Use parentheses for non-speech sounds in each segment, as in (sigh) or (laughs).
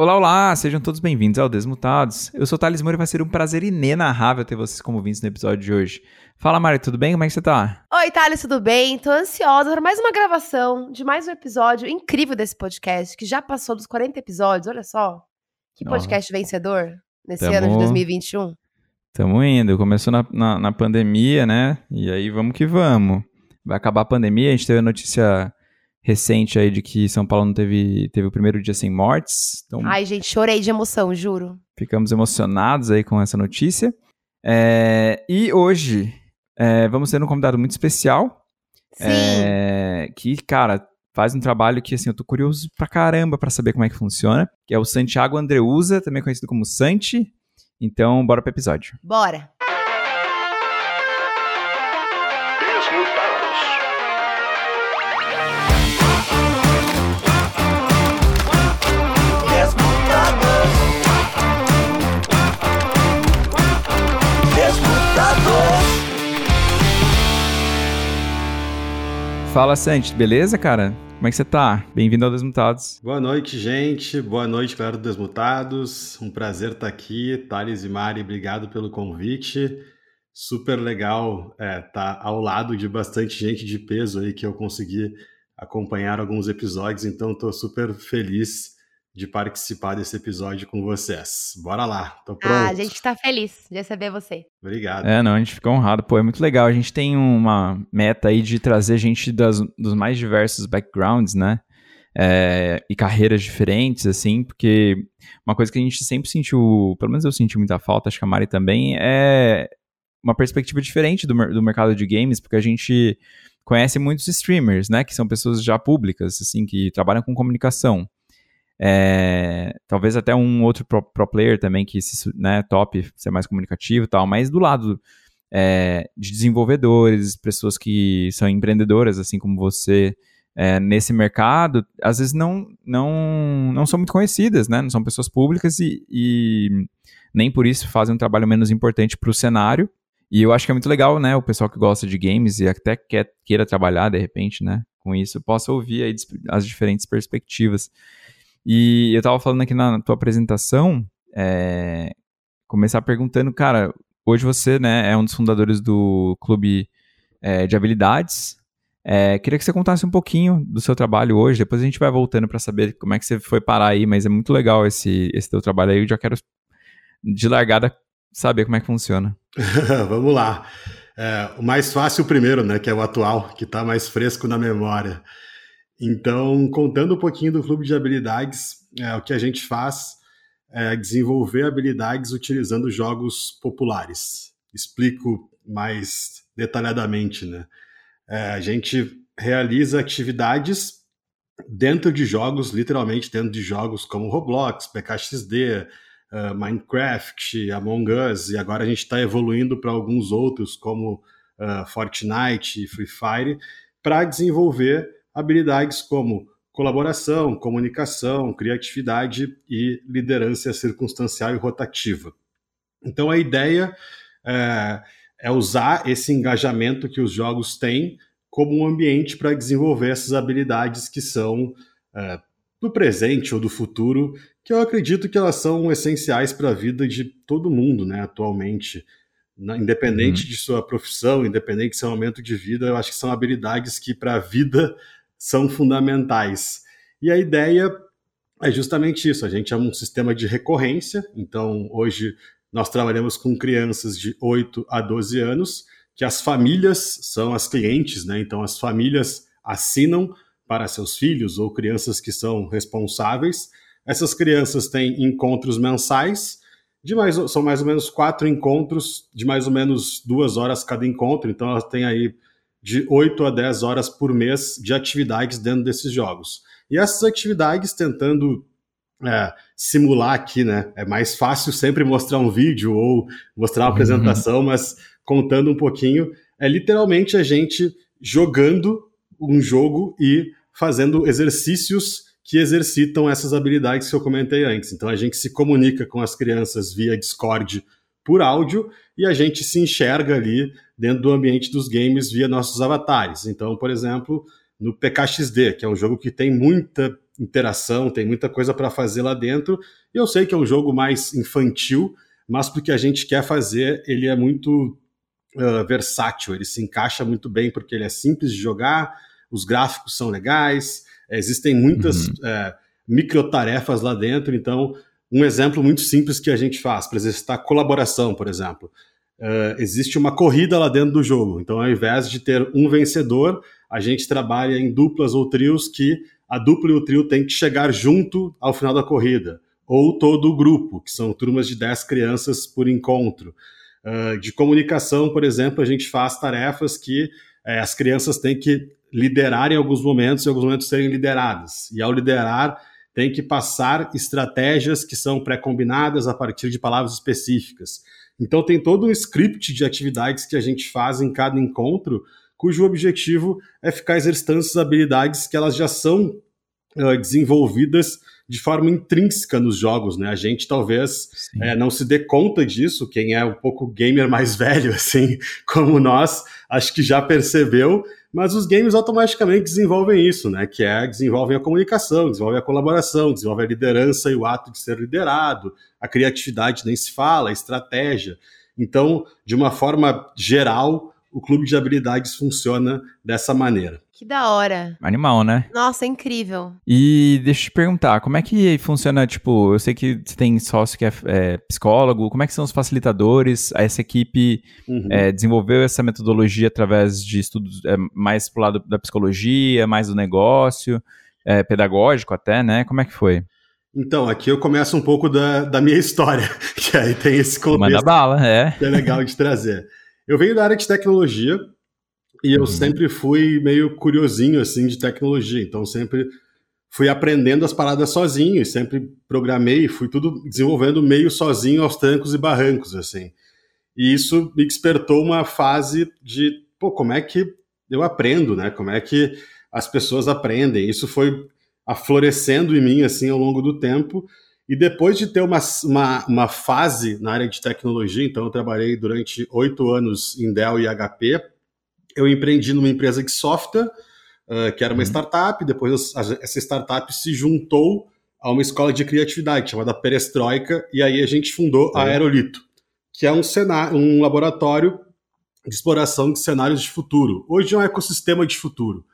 Olá, olá, sejam todos bem-vindos ao Desmutados. Eu sou o Thales Moura e vai ser um prazer inenarrável ter vocês como ouvintes no episódio de hoje. Fala, Mari, tudo bem? Como é que você tá? Oi, Thales, tudo bem? Tô ansiosa para mais uma gravação de mais um episódio incrível desse podcast, que já passou dos 40 episódios, olha só. Que podcast oh. vencedor nesse Tamo... ano de 2021. Tamo indo, começou na, na, na pandemia, né? E aí vamos que vamos. Vai acabar a pandemia, a gente teve a notícia recente aí de que São Paulo não teve, teve o primeiro dia sem mortes. Então, Ai, gente, chorei de emoção, juro. Ficamos emocionados aí com essa notícia. É, e hoje é, vamos ter um convidado muito especial. Sim. É, que, cara, faz um trabalho que, assim, eu tô curioso pra caramba pra saber como é que funciona. Que é o Santiago Andreuza, também conhecido como Santi. Então, bora pro episódio. Bora. Fala, Santi, beleza, cara? Como é que você tá? Bem-vindo ao Desmutados. Boa noite, gente. Boa noite, galera do Desmutados. Um prazer estar aqui. Thales e Mari, obrigado pelo convite. Super legal estar é, tá ao lado de bastante gente de peso aí que eu consegui acompanhar alguns episódios, então estou super feliz de participar desse episódio com vocês. Bora lá, tô pronto. Ah, a gente está feliz de receber você. Obrigado. É, não, a gente fica honrado. Pô, é muito legal. A gente tem uma meta aí de trazer gente das, dos mais diversos backgrounds, né? É, e carreiras diferentes, assim, porque uma coisa que a gente sempre sentiu, pelo menos eu senti muita falta, acho que a Mari também, é uma perspectiva diferente do, do mercado de games, porque a gente conhece muitos streamers, né, que são pessoas já públicas, assim, que trabalham com comunicação. É, talvez até um outro pro, pro, player também que se, né, top, ser mais comunicativo e tal, mas do lado é, de desenvolvedores, pessoas que são empreendedoras, assim como você, é, nesse mercado, às vezes não, não, não são muito conhecidas, né? Não são pessoas públicas e, e nem por isso fazem um trabalho menos importante para o cenário. E eu acho que é muito legal, né? O pessoal que gosta de games e até quer, queira trabalhar de repente, né? Com isso, possa ouvir aí as diferentes perspectivas. E eu tava falando aqui na tua apresentação, é, começar perguntando, cara, hoje você né, é um dos fundadores do Clube é, de Habilidades. É, queria que você contasse um pouquinho do seu trabalho hoje, depois a gente vai voltando para saber como é que você foi parar aí, mas é muito legal esse, esse teu trabalho aí, eu já quero de largada saber como é que funciona. (laughs) Vamos lá. É, o mais fácil primeiro, né, que é o atual, que está mais fresco na memória. Então, contando um pouquinho do clube de habilidades, é, o que a gente faz é desenvolver habilidades utilizando jogos populares. Explico mais detalhadamente, né? É, a gente realiza atividades dentro de jogos, literalmente dentro de jogos como Roblox, PKXD, uh, Minecraft, Among Us, e agora a gente está evoluindo para alguns outros como uh, Fortnite e Free Fire, para desenvolver habilidades como colaboração, comunicação, criatividade e liderança circunstancial e rotativa. Então a ideia é, é usar esse engajamento que os jogos têm como um ambiente para desenvolver essas habilidades que são é, do presente ou do futuro, que eu acredito que elas são essenciais para a vida de todo mundo, né, atualmente. Independente uhum. de sua profissão, independente de seu momento de vida, eu acho que são habilidades que para a vida são fundamentais. E a ideia é justamente isso: a gente é um sistema de recorrência, então hoje nós trabalhamos com crianças de 8 a 12 anos, que as famílias são as clientes, né? Então as famílias assinam para seus filhos ou crianças que são responsáveis. Essas crianças têm encontros mensais, de mais, são mais ou menos quatro encontros, de mais ou menos duas horas cada encontro, então elas têm aí de 8 a 10 horas por mês de atividades dentro desses jogos. E essas atividades, tentando é, simular aqui, né? É mais fácil sempre mostrar um vídeo ou mostrar uma uhum. apresentação, mas contando um pouquinho, é literalmente a gente jogando um jogo e fazendo exercícios que exercitam essas habilidades que eu comentei antes. Então a gente se comunica com as crianças via Discord por áudio e a gente se enxerga ali dentro do ambiente dos games via nossos avatares. Então, por exemplo, no PKXD, que é um jogo que tem muita interação, tem muita coisa para fazer lá dentro. E eu sei que é um jogo mais infantil, mas porque a gente quer fazer, ele é muito uh, versátil, ele se encaixa muito bem porque ele é simples de jogar, os gráficos são legais, existem muitas uhum. uh, microtarefas lá dentro, então um exemplo muito simples que a gente faz para exercitar colaboração, por exemplo. Uh, existe uma corrida lá dentro do jogo. Então, ao invés de ter um vencedor, a gente trabalha em duplas ou trios que a dupla e o trio tem que chegar junto ao final da corrida. Ou todo o grupo, que são turmas de 10 crianças por encontro. Uh, de comunicação, por exemplo, a gente faz tarefas que uh, as crianças têm que liderar em alguns momentos e em alguns momentos serem lideradas. E ao liderar, tem que passar estratégias que são pré-combinadas a partir de palavras específicas. Então tem todo um script de atividades que a gente faz em cada encontro, cujo objetivo é ficar exercitando essas habilidades que elas já são uh, desenvolvidas de forma intrínseca nos jogos, né? A gente talvez é, não se dê conta disso, quem é um pouco gamer mais (laughs) velho, assim, como nós, acho que já percebeu, mas os games automaticamente desenvolvem isso, né? Que é desenvolvem a comunicação, desenvolvem a colaboração, desenvolvem a liderança e o ato de ser liderado, a criatividade nem se fala, a estratégia. Então, de uma forma geral, o clube de habilidades funciona dessa maneira. Que da hora. Animal, né? Nossa, é incrível. E deixa eu te perguntar, como é que funciona, tipo, eu sei que você tem sócio que é, é psicólogo, como é que são os facilitadores? Essa equipe uhum. é, desenvolveu essa metodologia através de estudos é, mais pro lado da psicologia, mais do negócio, é, pedagógico até, né? Como é que foi? Então, aqui eu começo um pouco da, da minha (laughs) história, que aí tem esse contexto Manda bala, é. que é legal de trazer. Eu venho da área de tecnologia e eu uhum. sempre fui meio curiosinho assim de tecnologia, então sempre fui aprendendo as paradas sozinho e sempre programei, fui tudo desenvolvendo meio sozinho aos trancos e barrancos assim. E isso me despertou uma fase de, pô, como é que eu aprendo, né? Como é que as pessoas aprendem? Isso foi aflorescendo em mim assim ao longo do tempo e depois de ter uma, uma, uma, fase na área de tecnologia, então eu trabalhei durante oito anos em Dell e HP, eu empreendi numa empresa de software, uh, que era uma uhum. startup, depois essa startup se juntou a uma escola de criatividade chamada Perestroika, e aí a gente fundou a Aerolito, que é um, cenário, um laboratório de exploração de cenários de futuro. Hoje é um ecossistema de futuro.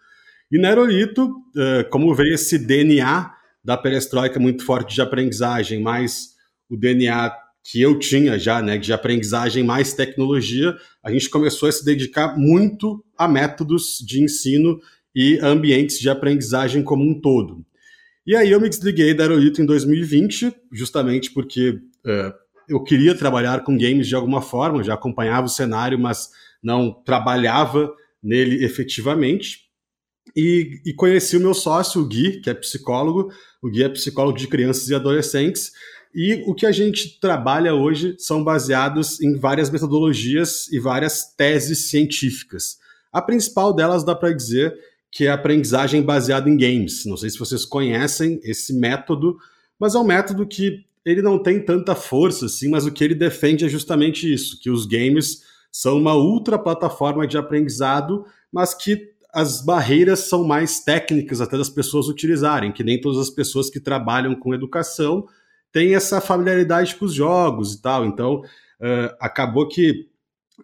E na Aerolito, uh, como veio esse DNA da perestroika muito forte de aprendizagem, mais o DNA que eu tinha já, né, de aprendizagem mais tecnologia, a gente começou a se dedicar muito a métodos de ensino e ambientes de aprendizagem como um todo. E aí eu me desliguei da Aerolito em 2020, justamente porque uh, eu queria trabalhar com games de alguma forma, já acompanhava o cenário, mas não trabalhava nele efetivamente. E, e, conheci o meu sócio, o Gui, que é psicólogo. O Gui é psicólogo de crianças e adolescentes. E o que a gente trabalha hoje são baseados em várias metodologias e várias teses científicas. A principal delas dá para dizer que é a aprendizagem baseada em games. Não sei se vocês conhecem esse método, mas é um método que ele não tem tanta força assim, mas o que ele defende é justamente isso, que os games são uma ultra plataforma de aprendizado, mas que as barreiras são mais técnicas até das pessoas utilizarem, que nem todas as pessoas que trabalham com educação têm essa familiaridade com os jogos e tal. Então, uh, acabou que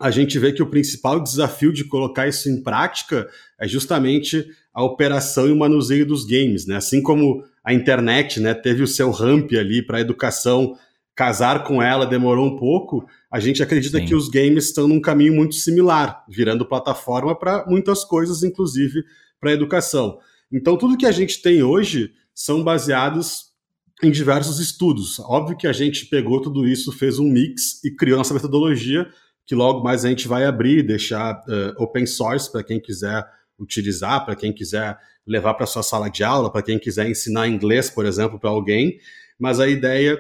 a gente vê que o principal desafio de colocar isso em prática é justamente a operação e o manuseio dos games, né? Assim como a internet, né, teve o seu ramp ali para a educação casar com ela demorou um pouco, a gente acredita Sim. que os games estão num caminho muito similar, virando plataforma para muitas coisas, inclusive para a educação. Então, tudo que a gente tem hoje são baseados em diversos estudos. Óbvio que a gente pegou tudo isso, fez um mix e criou nossa metodologia, que logo mais a gente vai abrir e deixar uh, open source para quem quiser utilizar, para quem quiser levar para sua sala de aula, para quem quiser ensinar inglês, por exemplo, para alguém. Mas a ideia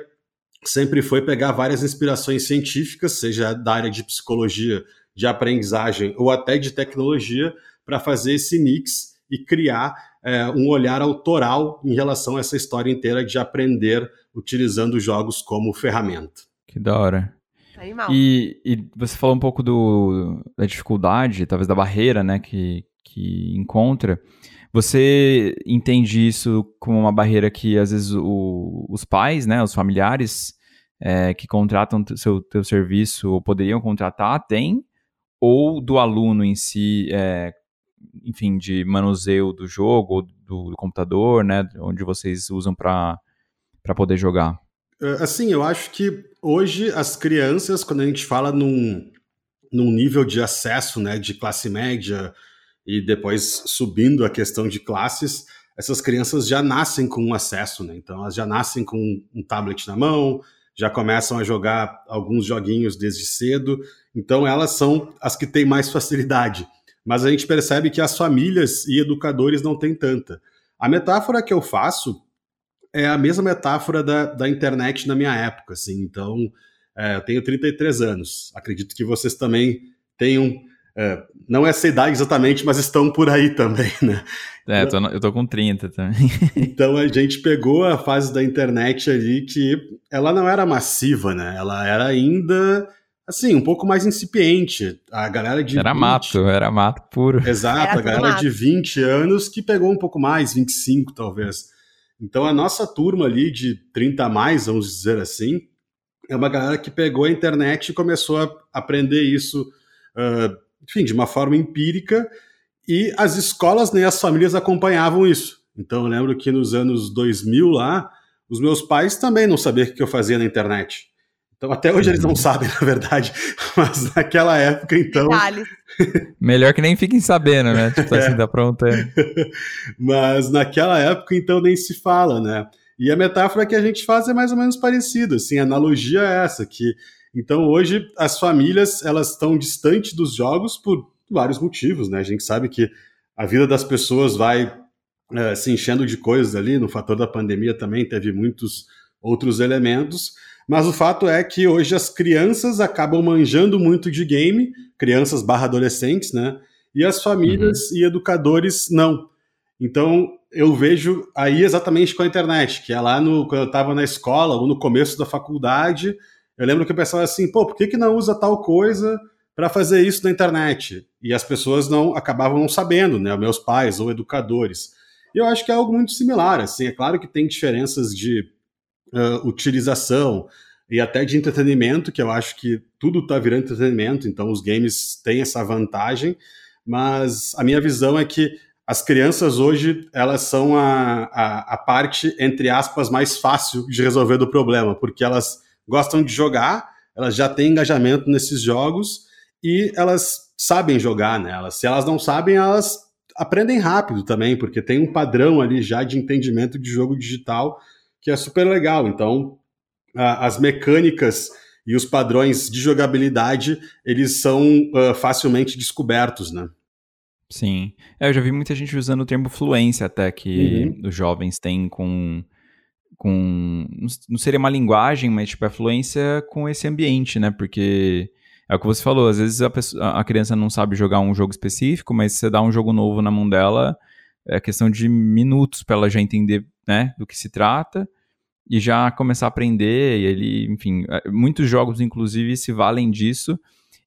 sempre foi pegar várias inspirações científicas, seja da área de psicologia, de aprendizagem ou até de tecnologia, para fazer esse mix e criar é, um olhar autoral em relação a essa história inteira de aprender utilizando jogos como ferramenta. Que da hora. E, e você falou um pouco do, da dificuldade, talvez da barreira, né, que, que encontra. Você entende isso como uma barreira que às vezes o, os pais, né, os familiares é, que contratam seu teu serviço ou poderiam contratar têm, ou do aluno em si, é, enfim, de manuseio do jogo do, do computador, né, onde vocês usam para poder jogar? É, assim, eu acho que hoje as crianças, quando a gente fala num, num nível de acesso, né, de classe média, e depois subindo a questão de classes, essas crianças já nascem com um acesso, né? Então elas já nascem com um tablet na mão, já começam a jogar alguns joguinhos desde cedo, então elas são as que têm mais facilidade. Mas a gente percebe que as famílias e educadores não têm tanta. A metáfora que eu faço é a mesma metáfora da, da internet na minha época, assim. Então, é, eu tenho 33 anos. Acredito que vocês também tenham é, não essa idade exatamente, mas estão por aí também, né? É, eu tô, eu tô com 30 também. (laughs) então a gente pegou a fase da internet ali que ela não era massiva, né? Ela era ainda, assim, um pouco mais incipiente. A galera de. Era 20... mato, era mato puro. Exato, era a galera mato. de 20 anos que pegou um pouco mais, 25 talvez. Então a nossa turma ali de 30 a mais, vamos dizer assim, é uma galera que pegou a internet e começou a aprender isso. Uh, enfim, de uma forma empírica, e as escolas nem as famílias acompanhavam isso. Então eu lembro que nos anos 2000 lá, os meus pais também não sabiam o que eu fazia na internet. Então até hoje eles não uhum. sabem, (laughs) na verdade, mas naquela época, então... (laughs) Melhor que nem fiquem sabendo, né? Tipo assim, é. dá pronto. É. (laughs) mas naquela época, então, nem se fala, né? E a metáfora que a gente faz é mais ou menos parecida, assim, a analogia é essa, que então hoje as famílias elas estão distantes dos jogos por vários motivos, né? A gente sabe que a vida das pessoas vai é, se enchendo de coisas ali, no fator da pandemia também teve muitos outros elementos, mas o fato é que hoje as crianças acabam manjando muito de game, crianças barra adolescentes, né? E as famílias uhum. e educadores não. Então eu vejo aí exatamente com a internet, que é lá no, quando eu estava na escola ou no começo da faculdade, eu lembro que o pessoal assim, pô, por que, que não usa tal coisa para fazer isso na internet? E as pessoas não acabavam não sabendo, né? Meus pais ou educadores. E eu acho que é algo muito similar, assim, é claro que tem diferenças de uh, utilização e até de entretenimento, que eu acho que tudo está virando entretenimento, então os games têm essa vantagem, mas a minha visão é que as crianças hoje, elas são a, a, a parte, entre aspas, mais fácil de resolver do problema, porque elas gostam de jogar, elas já têm engajamento nesses jogos e elas sabem jogar, né? Se elas não sabem, elas aprendem rápido também, porque tem um padrão ali já de entendimento de jogo digital que é super legal. Então, a, as mecânicas e os padrões de jogabilidade, eles são uh, facilmente descobertos, né? Sim. É, eu já vi muita gente usando o termo fluência até que uhum. os jovens têm com com. Não seria uma linguagem, mas tipo, a fluência com esse ambiente, né? Porque é o que você falou, às vezes a, pessoa, a criança não sabe jogar um jogo específico, mas se você dá um jogo novo na mão dela, é questão de minutos para ela já entender né, do que se trata e já começar a aprender. Ele, enfim, é, muitos jogos, inclusive, se valem disso.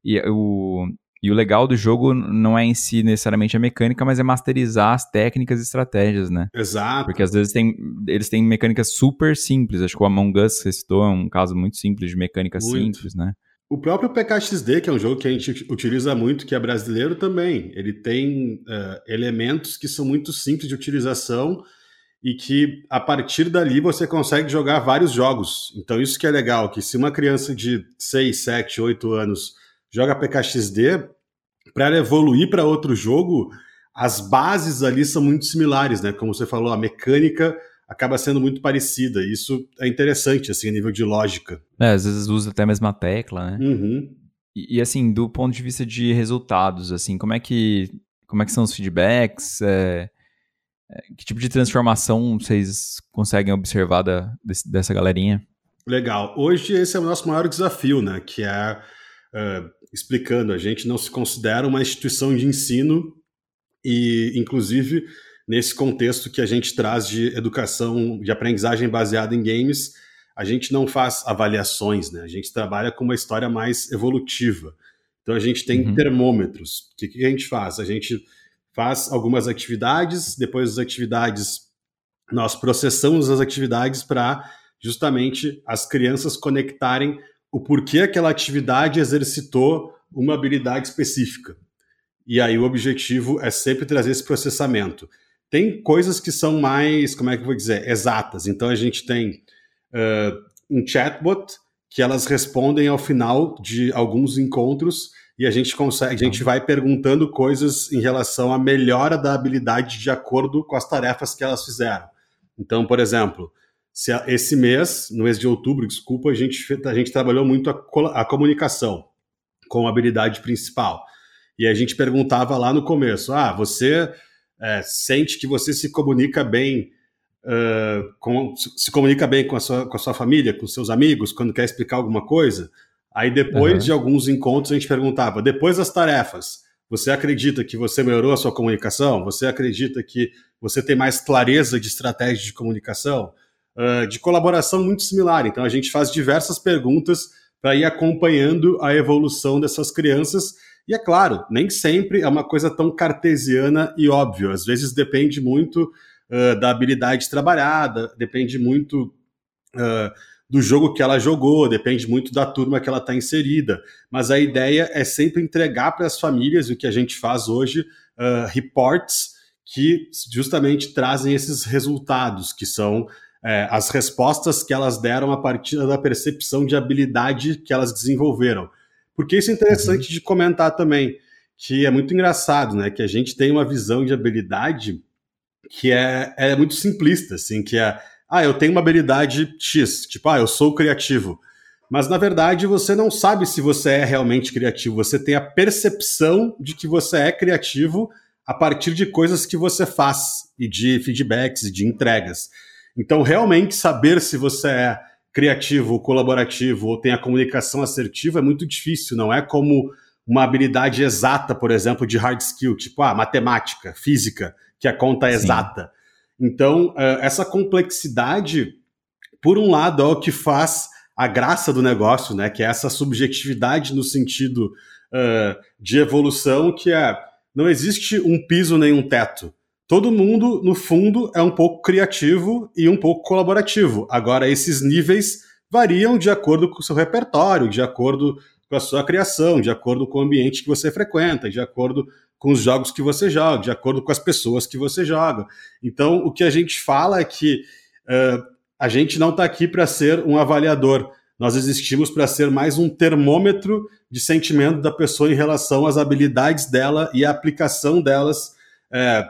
E o, e o legal do jogo não é em si necessariamente a mecânica, mas é masterizar as técnicas e estratégias, né? Exato. Porque às vezes tem, eles têm mecânicas super simples. Acho que o Among Us, você citou, é um caso muito simples de mecânica muito. simples, né? O próprio PKXD, que é um jogo que a gente utiliza muito, que é brasileiro também, ele tem uh, elementos que são muito simples de utilização e que a partir dali você consegue jogar vários jogos. Então isso que é legal, que se uma criança de 6, 7, 8 anos joga PKXD, para ela evoluir para outro jogo, as bases ali são muito similares, né? Como você falou, a mecânica acaba sendo muito parecida. Isso é interessante, assim, a nível de lógica. É, às vezes usa até a mesma tecla, né? Uhum. E, e, assim, do ponto de vista de resultados, assim, como é que, como é que são os feedbacks? É, que tipo de transformação vocês conseguem observar da, desse, dessa galerinha? Legal. Hoje esse é o nosso maior desafio, né? Que é uh, explicando, a gente não se considera uma instituição de ensino e, inclusive, nesse contexto que a gente traz de educação, de aprendizagem baseada em games, a gente não faz avaliações, né? A gente trabalha com uma história mais evolutiva. Então a gente tem uhum. termômetros. O que, que, a gente faz? A gente faz algumas atividades, depois das atividades nós processamos as atividades para justamente as crianças conectarem o porquê aquela atividade exercitou uma habilidade específica. E aí o objetivo é sempre trazer esse processamento. Tem coisas que são mais, como é que eu vou dizer, exatas. Então a gente tem uh, um chatbot que elas respondem ao final de alguns encontros e a gente consegue, a gente vai perguntando coisas em relação à melhora da habilidade de acordo com as tarefas que elas fizeram. Então, por exemplo, se esse mês, no mês de outubro, desculpa, a gente, a gente trabalhou muito a, a comunicação como habilidade principal. E a gente perguntava lá no começo: ah, você é, sente que você se comunica bem, uh, com, se comunica bem com a, sua, com a sua família, com seus amigos, quando quer explicar alguma coisa? Aí depois uhum. de alguns encontros a gente perguntava: depois das tarefas, você acredita que você melhorou a sua comunicação? Você acredita que você tem mais clareza de estratégia de comunicação? Uh, de colaboração muito similar. Então a gente faz diversas perguntas para ir acompanhando a evolução dessas crianças. E é claro, nem sempre é uma coisa tão cartesiana e óbvia. Às vezes depende muito uh, da habilidade trabalhada, depende muito uh, do jogo que ela jogou, depende muito da turma que ela está inserida. Mas a ideia é sempre entregar para as famílias o que a gente faz hoje, uh, reports que justamente trazem esses resultados, que são é, as respostas que elas deram a partir da percepção de habilidade que elas desenvolveram. Porque isso é interessante uhum. de comentar também, que é muito engraçado, né? Que a gente tem uma visão de habilidade que é, é muito simplista, assim, que é, ah, eu tenho uma habilidade X, tipo, ah, eu sou criativo. Mas na verdade você não sabe se você é realmente criativo, você tem a percepção de que você é criativo a partir de coisas que você faz e de feedbacks e de entregas. Então, realmente saber se você é criativo, colaborativo ou tem a comunicação assertiva é muito difícil, não é como uma habilidade exata, por exemplo, de hard skill, tipo ah, matemática, física, que a conta é exata. Então, eh, essa complexidade, por um lado, é o que faz a graça do negócio, né? Que é essa subjetividade no sentido uh, de evolução, que é não existe um piso nem um teto todo mundo, no fundo, é um pouco criativo e um pouco colaborativo. Agora, esses níveis variam de acordo com o seu repertório, de acordo com a sua criação, de acordo com o ambiente que você frequenta, de acordo com os jogos que você joga, de acordo com as pessoas que você joga. Então, o que a gente fala é que uh, a gente não está aqui para ser um avaliador. Nós existimos para ser mais um termômetro de sentimento da pessoa em relação às habilidades dela e a aplicação delas é,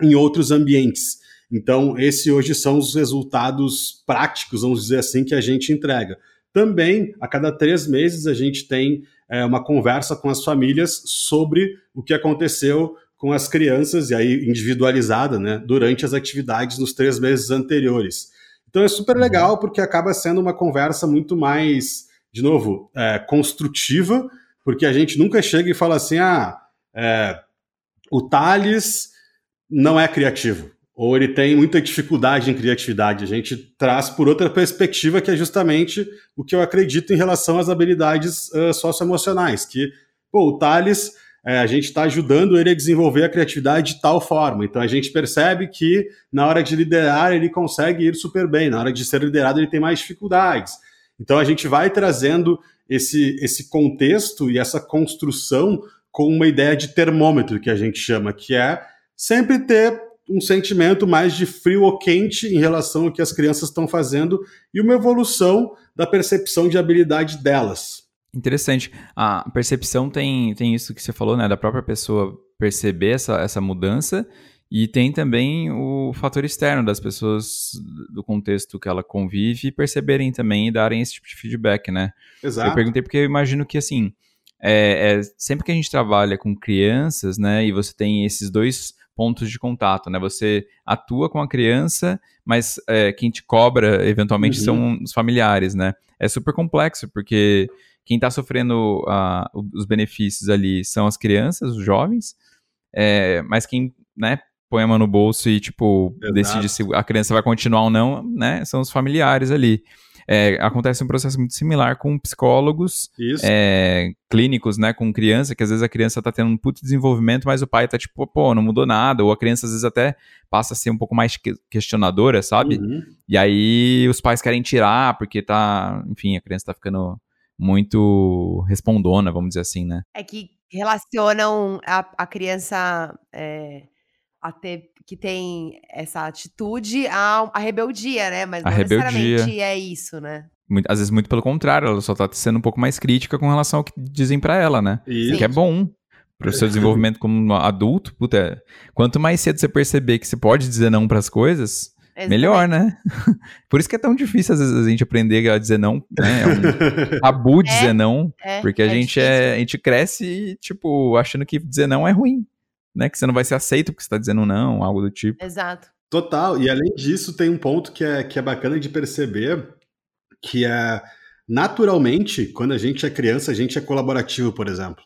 em outros ambientes. Então, esses hoje são os resultados práticos, vamos dizer assim, que a gente entrega. Também, a cada três meses, a gente tem é, uma conversa com as famílias sobre o que aconteceu com as crianças, e aí individualizada, né, durante as atividades nos três meses anteriores. Então é super legal porque acaba sendo uma conversa muito mais, de novo, é, construtiva, porque a gente nunca chega e fala assim, ah, é, o Thales não é criativo, ou ele tem muita dificuldade em criatividade. A gente traz por outra perspectiva, que é justamente o que eu acredito em relação às habilidades uh, socioemocionais, que, pô, o Thales, é, a gente está ajudando ele a desenvolver a criatividade de tal forma. Então a gente percebe que na hora de liderar ele consegue ir super bem, na hora de ser liderado ele tem mais dificuldades. Então a gente vai trazendo esse, esse contexto e essa construção com uma ideia de termômetro que a gente chama, que é sempre ter um sentimento mais de frio ou quente em relação ao que as crianças estão fazendo e uma evolução da percepção de habilidade delas. Interessante. A percepção tem, tem isso que você falou, né? Da própria pessoa perceber essa, essa mudança e tem também o fator externo das pessoas do contexto que ela convive perceberem também e darem esse tipo de feedback, né? Exato. Eu perguntei porque eu imagino que, assim, é, é, sempre que a gente trabalha com crianças, né, e você tem esses dois pontos de contato, né? Você atua com a criança, mas é, quem te cobra eventualmente uhum. são os familiares, né? É super complexo, porque quem está sofrendo uh, os benefícios ali são as crianças, os jovens, é, mas quem, né, põe a mão no bolso e, tipo, Exato. decide se a criança vai continuar ou não, né, são os familiares ali. É, acontece um processo muito similar com psicólogos é, clínicos, né, com criança, que às vezes a criança tá tendo um puto desenvolvimento, mas o pai tá tipo, pô, não mudou nada, ou a criança às vezes até passa a ser um pouco mais questionadora, sabe? Uhum. E aí os pais querem tirar, porque tá, enfim, a criança tá ficando muito respondona, vamos dizer assim, né? É que relacionam a, a criança é, a ter que tem essa atitude à, à rebeldia, né? Mas a não rebeldia. necessariamente é isso, né? Muito, às vezes muito pelo contrário, ela só tá sendo um pouco mais crítica com relação ao que dizem para ela, né? Isso. Que é bom para o seu (laughs) desenvolvimento como adulto. Puta, quanto mais cedo você perceber que você pode dizer não para as coisas, Exatamente. melhor, né? (laughs) Por isso que é tão difícil às vezes a gente aprender a dizer não, né? É um (laughs) tabu é, dizer não, é, porque a é gente é, a gente cresce tipo achando que dizer não é ruim né? Que você não vai ser aceito porque você está dizendo não, algo do tipo. Exato. Total. E além disso, tem um ponto que é, que é bacana de perceber, que é naturalmente, quando a gente é criança, a gente é colaborativo, por exemplo.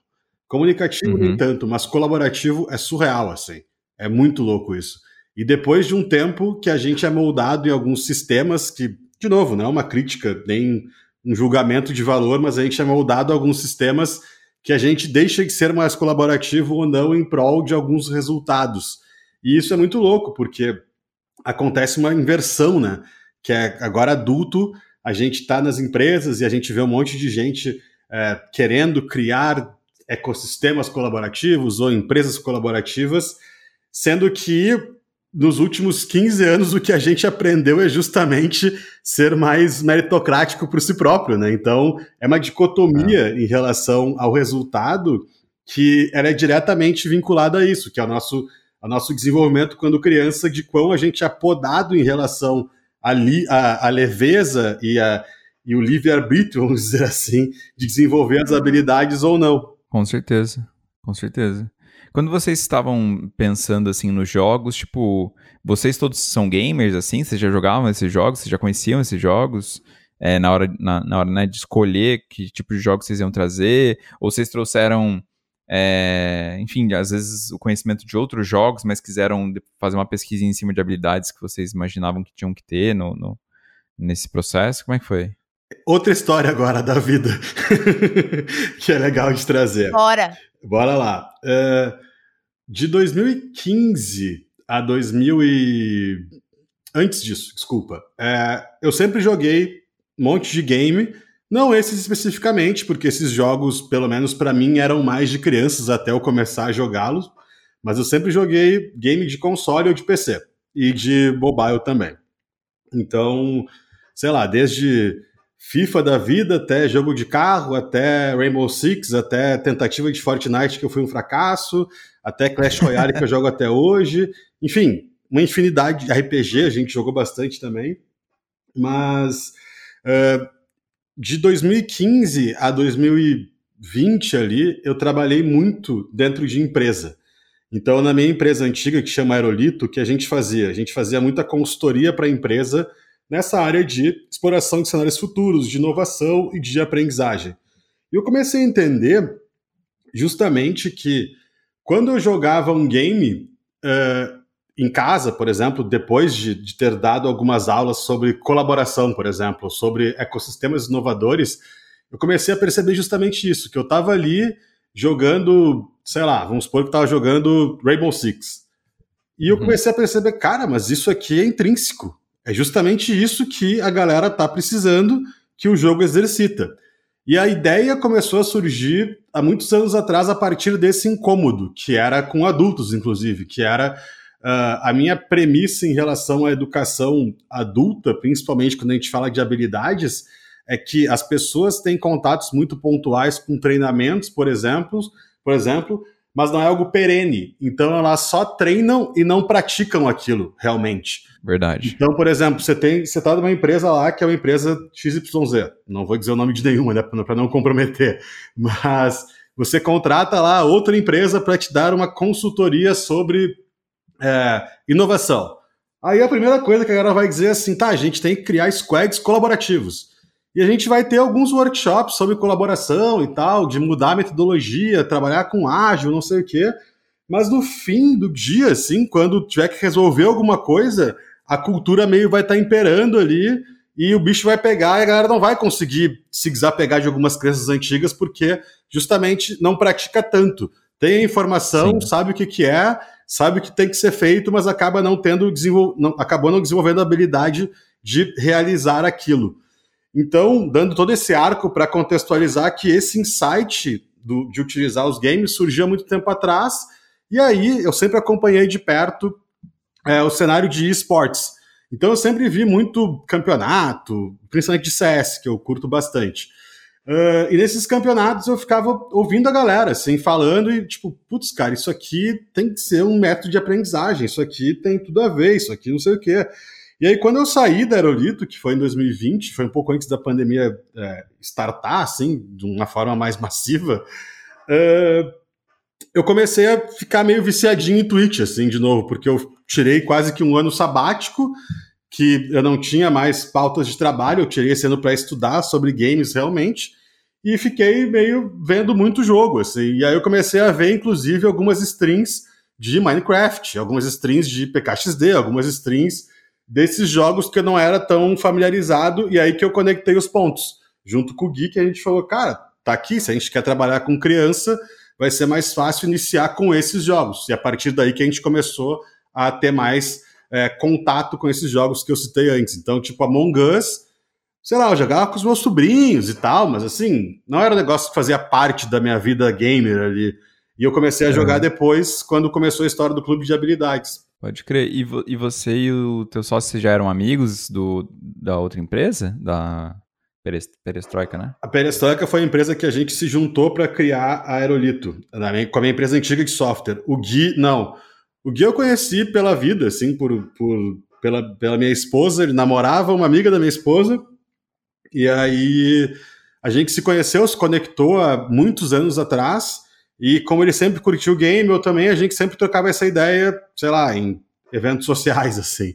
Comunicativo, uhum. nem tanto, mas colaborativo é surreal, assim. É muito louco isso. E depois de um tempo que a gente é moldado em alguns sistemas que, de novo, não é uma crítica, nem um julgamento de valor, mas a gente é moldado a alguns sistemas que a gente deixa de ser mais colaborativo ou não em prol de alguns resultados. E isso é muito louco, porque acontece uma inversão, né? Que é agora adulto, a gente está nas empresas e a gente vê um monte de gente é, querendo criar ecossistemas colaborativos ou empresas colaborativas, sendo que nos últimos 15 anos o que a gente aprendeu é justamente ser mais meritocrático por si próprio, né? Então, é uma dicotomia é. em relação ao resultado que ela é diretamente vinculada a isso, que é o nosso, o nosso desenvolvimento quando criança, de quão a gente é podado em relação à, li, a, a leveza e, a, e o livre-arbítrio, (laughs) vamos dizer assim, de desenvolver as habilidades ou não. Com certeza, com certeza. Quando vocês estavam pensando assim nos jogos, tipo, vocês todos são gamers assim? Vocês já jogavam esses jogos? Vocês já conheciam esses jogos? É, na hora, na, na hora né, de escolher que tipo de jogos vocês iam trazer? Ou vocês trouxeram, é, enfim, às vezes o conhecimento de outros jogos, mas quiseram fazer uma pesquisa em cima de habilidades que vocês imaginavam que tinham que ter no, no nesse processo? Como é que foi? Outra história agora da vida (laughs) que é legal de trazer. Bora! Bora lá. Uh, de 2015 a 2000 e... Antes disso, desculpa. É, eu sempre joguei um monte de game, não esses especificamente, porque esses jogos, pelo menos para mim, eram mais de crianças até eu começar a jogá-los, mas eu sempre joguei game de console ou de PC, e de mobile também. Então, sei lá, desde FIFA da vida, até jogo de carro, até Rainbow Six, até tentativa de Fortnite que eu fui um fracasso, até Clash Royale que eu jogo até hoje. Enfim, uma infinidade de RPG, a gente jogou bastante também. Mas uh, de 2015 a 2020 ali, eu trabalhei muito dentro de empresa. Então, na minha empresa antiga, que chama Aerolito, o que a gente fazia? A gente fazia muita consultoria para a empresa nessa área de exploração de cenários futuros, de inovação e de aprendizagem. E eu comecei a entender justamente que quando eu jogava um game uh, em casa, por exemplo, depois de, de, ter dado algumas aulas sobre colaboração, por exemplo, sobre ecossistemas inovadores, eu comecei a perceber justamente isso, que eu estava ali jogando, sei lá, vamos supor que estava jogando Rainbow Six. E eu uhum. comecei a perceber, cara, mas isso aqui é intrínseco. É justamente isso que a galera tá precisando que o jogo exercita. E a ideia começou a surgir há muitos anos atrás a partir desse incômodo, que era com adultos, inclusive, que era uh, a minha premissa em relação à educação adulta, principalmente quando a gente fala de habilidades, é que as pessoas têm contatos muito pontuais com treinamentos, por exemplo, por exemplo, mas não é algo perene. Então elas só treinam e não praticam aquilo realmente. Verdade. Então, por exemplo, você tem, você está numa empresa lá que é uma empresa XYZ. Não vou dizer o nome de nenhuma, né, para não comprometer. (laughs) Mas você contrata lá outra empresa para te dar uma consultoria sobre é, inovação. Aí a primeira coisa que a galera vai dizer é assim, tá, a gente tem que criar squads colaborativos. E a gente vai ter alguns workshops sobre colaboração e tal, de mudar a metodologia, trabalhar com ágil, não sei o quê. Mas no fim do dia, assim, quando tiver que resolver alguma coisa, a cultura meio vai estar tá imperando ali e o bicho vai pegar e a galera não vai conseguir se desapegar de algumas crenças antigas porque justamente não pratica tanto. Tem a informação, Sim. sabe o que, que é, sabe o que tem que ser feito, mas acaba não tendo desenvol... não, acabou não desenvolvendo a habilidade de realizar aquilo. Então, dando todo esse arco para contextualizar que esse insight do, de utilizar os games surgiu há muito tempo atrás, e aí eu sempre acompanhei de perto é, o cenário de esportes. Então eu sempre vi muito campeonato, principalmente de CS, que eu curto bastante. Uh, e nesses campeonatos eu ficava ouvindo a galera, assim, falando e tipo, putz, cara, isso aqui tem que ser um método de aprendizagem, isso aqui tem tudo a ver, isso aqui não sei o quê. E aí, quando eu saí da Aerolito, que foi em 2020, foi um pouco antes da pandemia é, startar, assim, de uma forma mais (laughs) massiva, uh, eu comecei a ficar meio viciadinho em Twitch, assim, de novo, porque eu tirei quase que um ano sabático, que eu não tinha mais pautas de trabalho, eu tirei ano para estudar sobre games realmente, e fiquei meio vendo muito jogo, assim, e aí eu comecei a ver, inclusive, algumas streams de Minecraft, algumas streams de PKXD, algumas streams desses jogos que eu não era tão familiarizado, e aí que eu conectei os pontos. Junto com o Gui, que a gente falou, cara, tá aqui, se a gente quer trabalhar com criança, vai ser mais fácil iniciar com esses jogos. E a partir daí que a gente começou a ter mais é, contato com esses jogos que eu citei antes. Então, tipo, Among Us, sei lá, eu jogava com os meus sobrinhos e tal, mas assim, não era um negócio que fazia parte da minha vida gamer ali. E eu comecei a jogar depois, quando começou a história do clube de habilidades. Pode crer. E, vo e você e o teu sócio já eram amigos do, da outra empresa? Da Perestroika, né? A Perestroika foi a empresa que a gente se juntou para criar a Aerolito, com a minha empresa antiga de software. O Gui, não. O Gui eu conheci pela vida, assim, por, por, pela, pela minha esposa. Ele namorava uma amiga da minha esposa. E aí a gente se conheceu, se conectou há muitos anos atrás. E como ele sempre curtiu o game, eu também, a gente sempre trocava essa ideia, sei lá, em eventos sociais, (laughs) assim.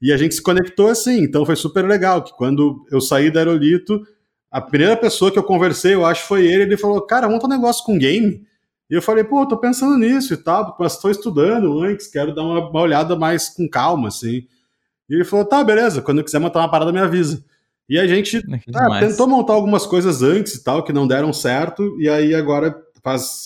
E a gente se conectou assim, então foi super legal, que quando eu saí da Aerolito, a primeira pessoa que eu conversei, eu acho, foi ele, ele falou, cara, monta um negócio com game. E eu falei, pô, tô pensando nisso e tal, mas estou estudando antes, quero dar uma, uma, olhada mais com calma, assim. E ele falou, tá, beleza, quando eu quiser montar uma parada, me avisa. E a gente ah, tentou montar algumas coisas antes e tal, que não deram certo, e aí agora faz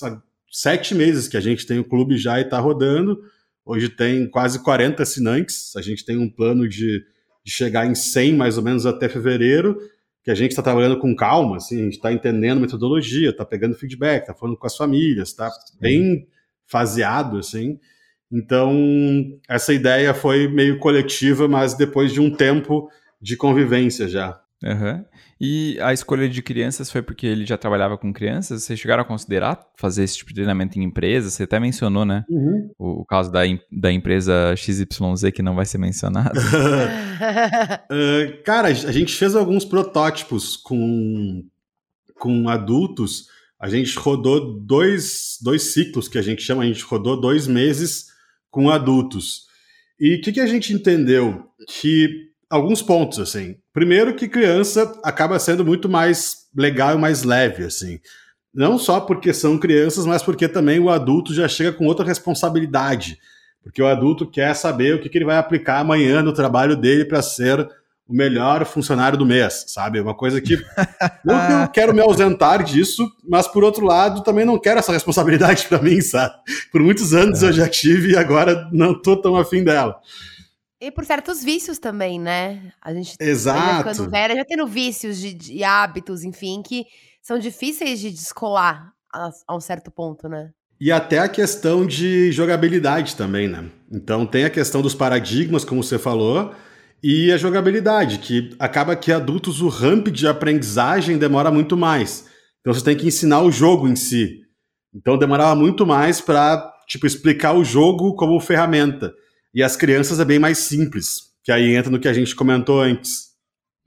sete meses que a gente tem o clube já e está rodando. Hoje tem quase 40 assinantes. A gente tem um plano de, de chegar em 100 mais ou menos até fevereiro, que a gente está trabalhando com calma, assim, a gente está entendendo metodologia, está pegando feedback, está falando com as famílias, está bem faseado, assim. Então, essa ideia foi meio coletiva, mas depois de um tempo de convivência já. Uhum. E a escolha de crianças foi porque ele já trabalhava com crianças? Vocês chegaram a considerar fazer esse tipo de treinamento em empresa? Você até mencionou, né? Uhum. O, o, caso da, da empresa XYZ que não vai ser mencionado. (laughs) uh, cara, a gente fez alguns protótipos com, com adultos. A gente rodou dois, dois ciclos que a gente chama, a gente rodou dois meses com adultos. E o que, que a gente entendeu? Que alguns pontos, assim. Primeiro que criança acaba sendo muito mais legal e mais leve, assim. Não só porque são crianças, mas porque também o adulto já chega com outra responsabilidade. Porque o adulto quer saber o que, que ele vai aplicar amanhã no trabalho dele para ser o melhor funcionário do mês, sabe? Uma coisa que (laughs) não que eu quero me ausentar disso, mas por outro lado também não quero essa responsabilidade (laughs) para mim, sabe? Por muitos anos é. eu já tive e agora não tô tão afim dela. E por certos vícios também, né? A gente Exato. ficando velha, já tendo vícios de, de, hábitos, enfim, que são difíceis de descolar a, a, um certo ponto, né? E até a questão de jogabilidade também, né? Então tem a questão dos paradigmas, como você falou, e a jogabilidade, que acaba que adultos o ramp de aprendizagem demora muito mais. Então você tem que ensinar o jogo em si. Então demorava muito mais para tipo explicar o jogo como ferramenta. E as crianças é bem mais simples, que aí entra no que a gente comentou antes.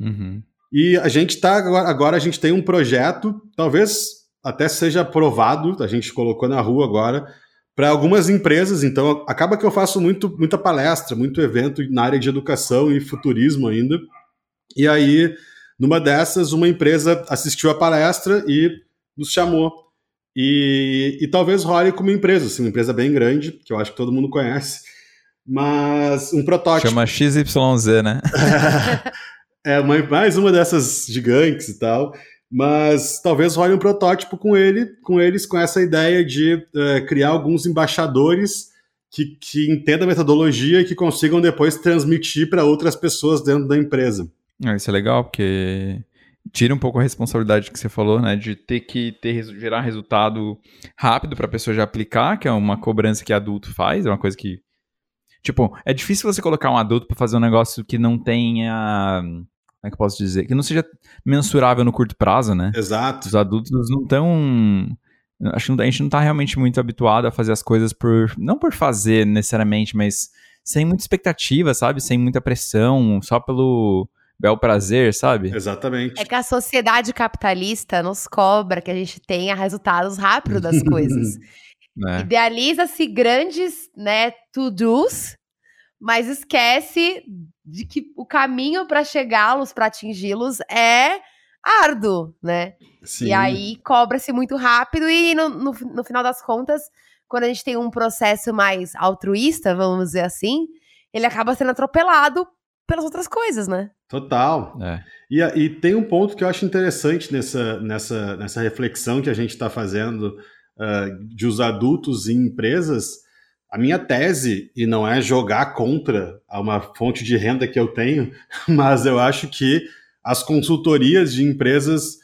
Uhum. E a gente está agora, agora a gente tem um projeto, talvez até seja aprovado, a gente colocou na rua agora, para algumas empresas. Então, acaba que eu faço muito, muita palestra, muito evento na área de educação e futurismo ainda. E aí, numa dessas, uma empresa assistiu a palestra e nos chamou. E, e talvez role como empresa, assim, uma empresa bem grande, que eu acho que todo mundo conhece mas um protótipo. Chama XYZ, né? (laughs) é uma, mais uma dessas gigantes e tal. Mas talvez role um protótipo com ele, com eles, com essa ideia de uh, criar alguns embaixadores que, que entendam a metodologia e que consigam depois transmitir para outras pessoas dentro da empresa. Ah, isso é legal, porque tira um pouco a responsabilidade que você falou, né, de ter que ter gerar resultado rápido para a pessoa já aplicar, que é uma cobrança que adulto faz, é uma coisa que tipo, é difícil você colocar um adulto para fazer um negócio que não tenha como é que eu posso dizer? Que não seja mensurável no curto prazo, né? Exato. Os adultos não estão. Acho que a gente não está realmente muito habituado a fazer as coisas por. Não por fazer necessariamente, mas sem muita expectativa, sabe? Sem muita pressão, só pelo bel prazer, sabe? Exatamente. É que a sociedade capitalista nos cobra que a gente tenha resultados rápidos das coisas. (laughs) É. Idealiza-se grandes, né, to-dos, mas esquece de que o caminho para chegá-los, para atingi-los, é árduo, né? Sim. E aí cobra-se muito rápido e no, no, no, final das contas, quando a gente tem um processo mais altruísta, vamos dizer assim, ele acaba sendo atropelado pelas outras coisas, né? Total. É. E, e tem um ponto que eu acho interessante nessa, nessa, nessa reflexão que a gente está fazendo uh, de os adultos em empresas, a minha tese, e não é jogar contra uma fonte de renda que eu tenho, (laughs) mas eu acho que as consultorias de empresas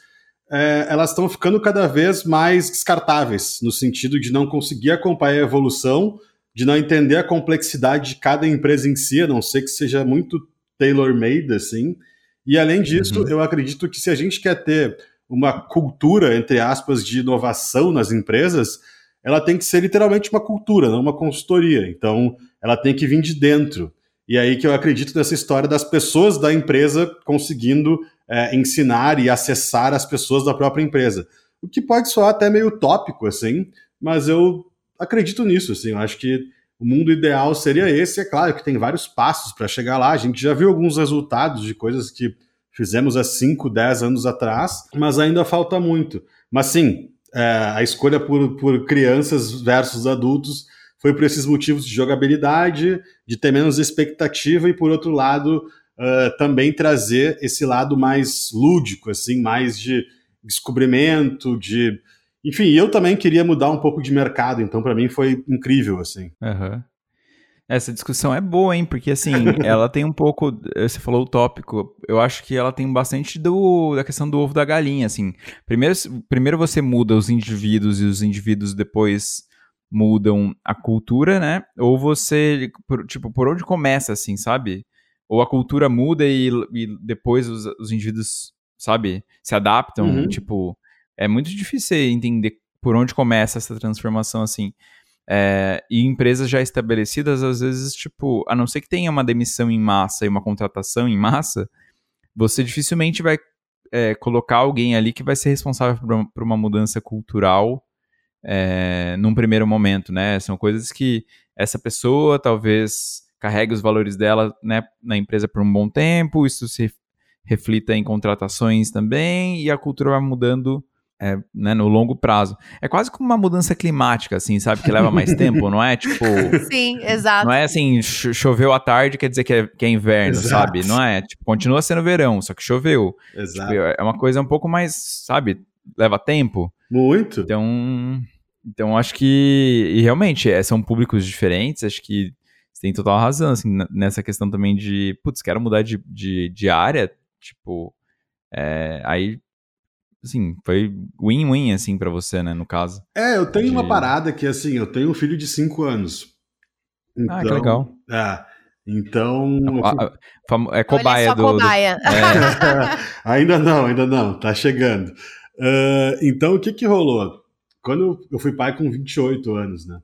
é, elas estão ficando cada vez mais descartáveis, no sentido de não conseguir acompanhar a evolução, de não entender a complexidade de cada empresa em si, a não ser que seja muito tailor-made, assim. E além disso, uhum. eu acredito que se a gente quer ter uma cultura, entre aspas, de inovação nas empresas, ela tem que ser literalmente uma cultura, não uma consultoria. Então, ela tem que vir de dentro. E aí que eu acredito nessa história das pessoas da empresa conseguindo é, ensinar e acessar as pessoas da própria empresa. O que pode soar até meio utópico, assim, mas eu acredito nisso, assim. Eu acho que o mundo ideal seria esse. É claro que tem vários passos para chegar lá. A gente já viu alguns resultados de coisas que fizemos há 5, 10 anos atrás, mas ainda falta muito. Mas sim, é, a escolha por, por crianças versus adultos foi por esses motivos de jogabilidade, de ter menos expectativa e, por outro lado, uh, também trazer esse lado mais lúdico, assim, mais de descobrimento, de... Enfim, eu também queria mudar um pouco de mercado, então para mim foi incrível, assim. Uhum. Essa discussão é boa, hein? Porque, assim, (laughs) ela tem um pouco. Você falou o tópico. Eu acho que ela tem bastante do, da questão do ovo da galinha, assim. Primeiro, primeiro você muda os indivíduos e os indivíduos depois mudam a cultura, né? Ou você. Por, tipo, por onde começa, assim, sabe? Ou a cultura muda e, e depois os, os indivíduos, sabe? Se adaptam. Uhum. Tipo, é muito difícil entender por onde começa essa transformação, assim. É, e empresas já estabelecidas, às vezes, tipo, a não ser que tenha uma demissão em massa e uma contratação em massa, você dificilmente vai é, colocar alguém ali que vai ser responsável por uma, mudança cultural é, num primeiro momento, né? São coisas que essa pessoa talvez carregue os valores dela né, na empresa por um bom tempo, isso se reflita em contratações também, e a cultura vai mudando é, né, no longo prazo. É quase como uma mudança climática, assim, sabe? Que leva mais tempo, não é? Tipo. (laughs) Sim, exato. Não é assim, choveu à tarde, quer dizer que é, que é inverno, exato. sabe? Não é? Tipo, continua sendo verão, só que choveu. Exato. Tipo, é uma coisa um pouco mais, sabe? Leva tempo. Muito. Então. Então, acho que. E realmente, é, são públicos diferentes, acho que você tem total razão, assim, nessa questão também de. Putz, quero mudar de, de, de área. Tipo. É, aí assim, foi win-win, assim, para você, né, no caso. É, eu tenho de... uma parada que, assim, eu tenho um filho de 5 anos. Então, ah, que legal. É, então... É cobaia do... cobaia. Do... (laughs) É. (laughs) ainda não, ainda não, tá chegando. Uh, então, o que que rolou? Quando eu fui pai com 28 anos, né,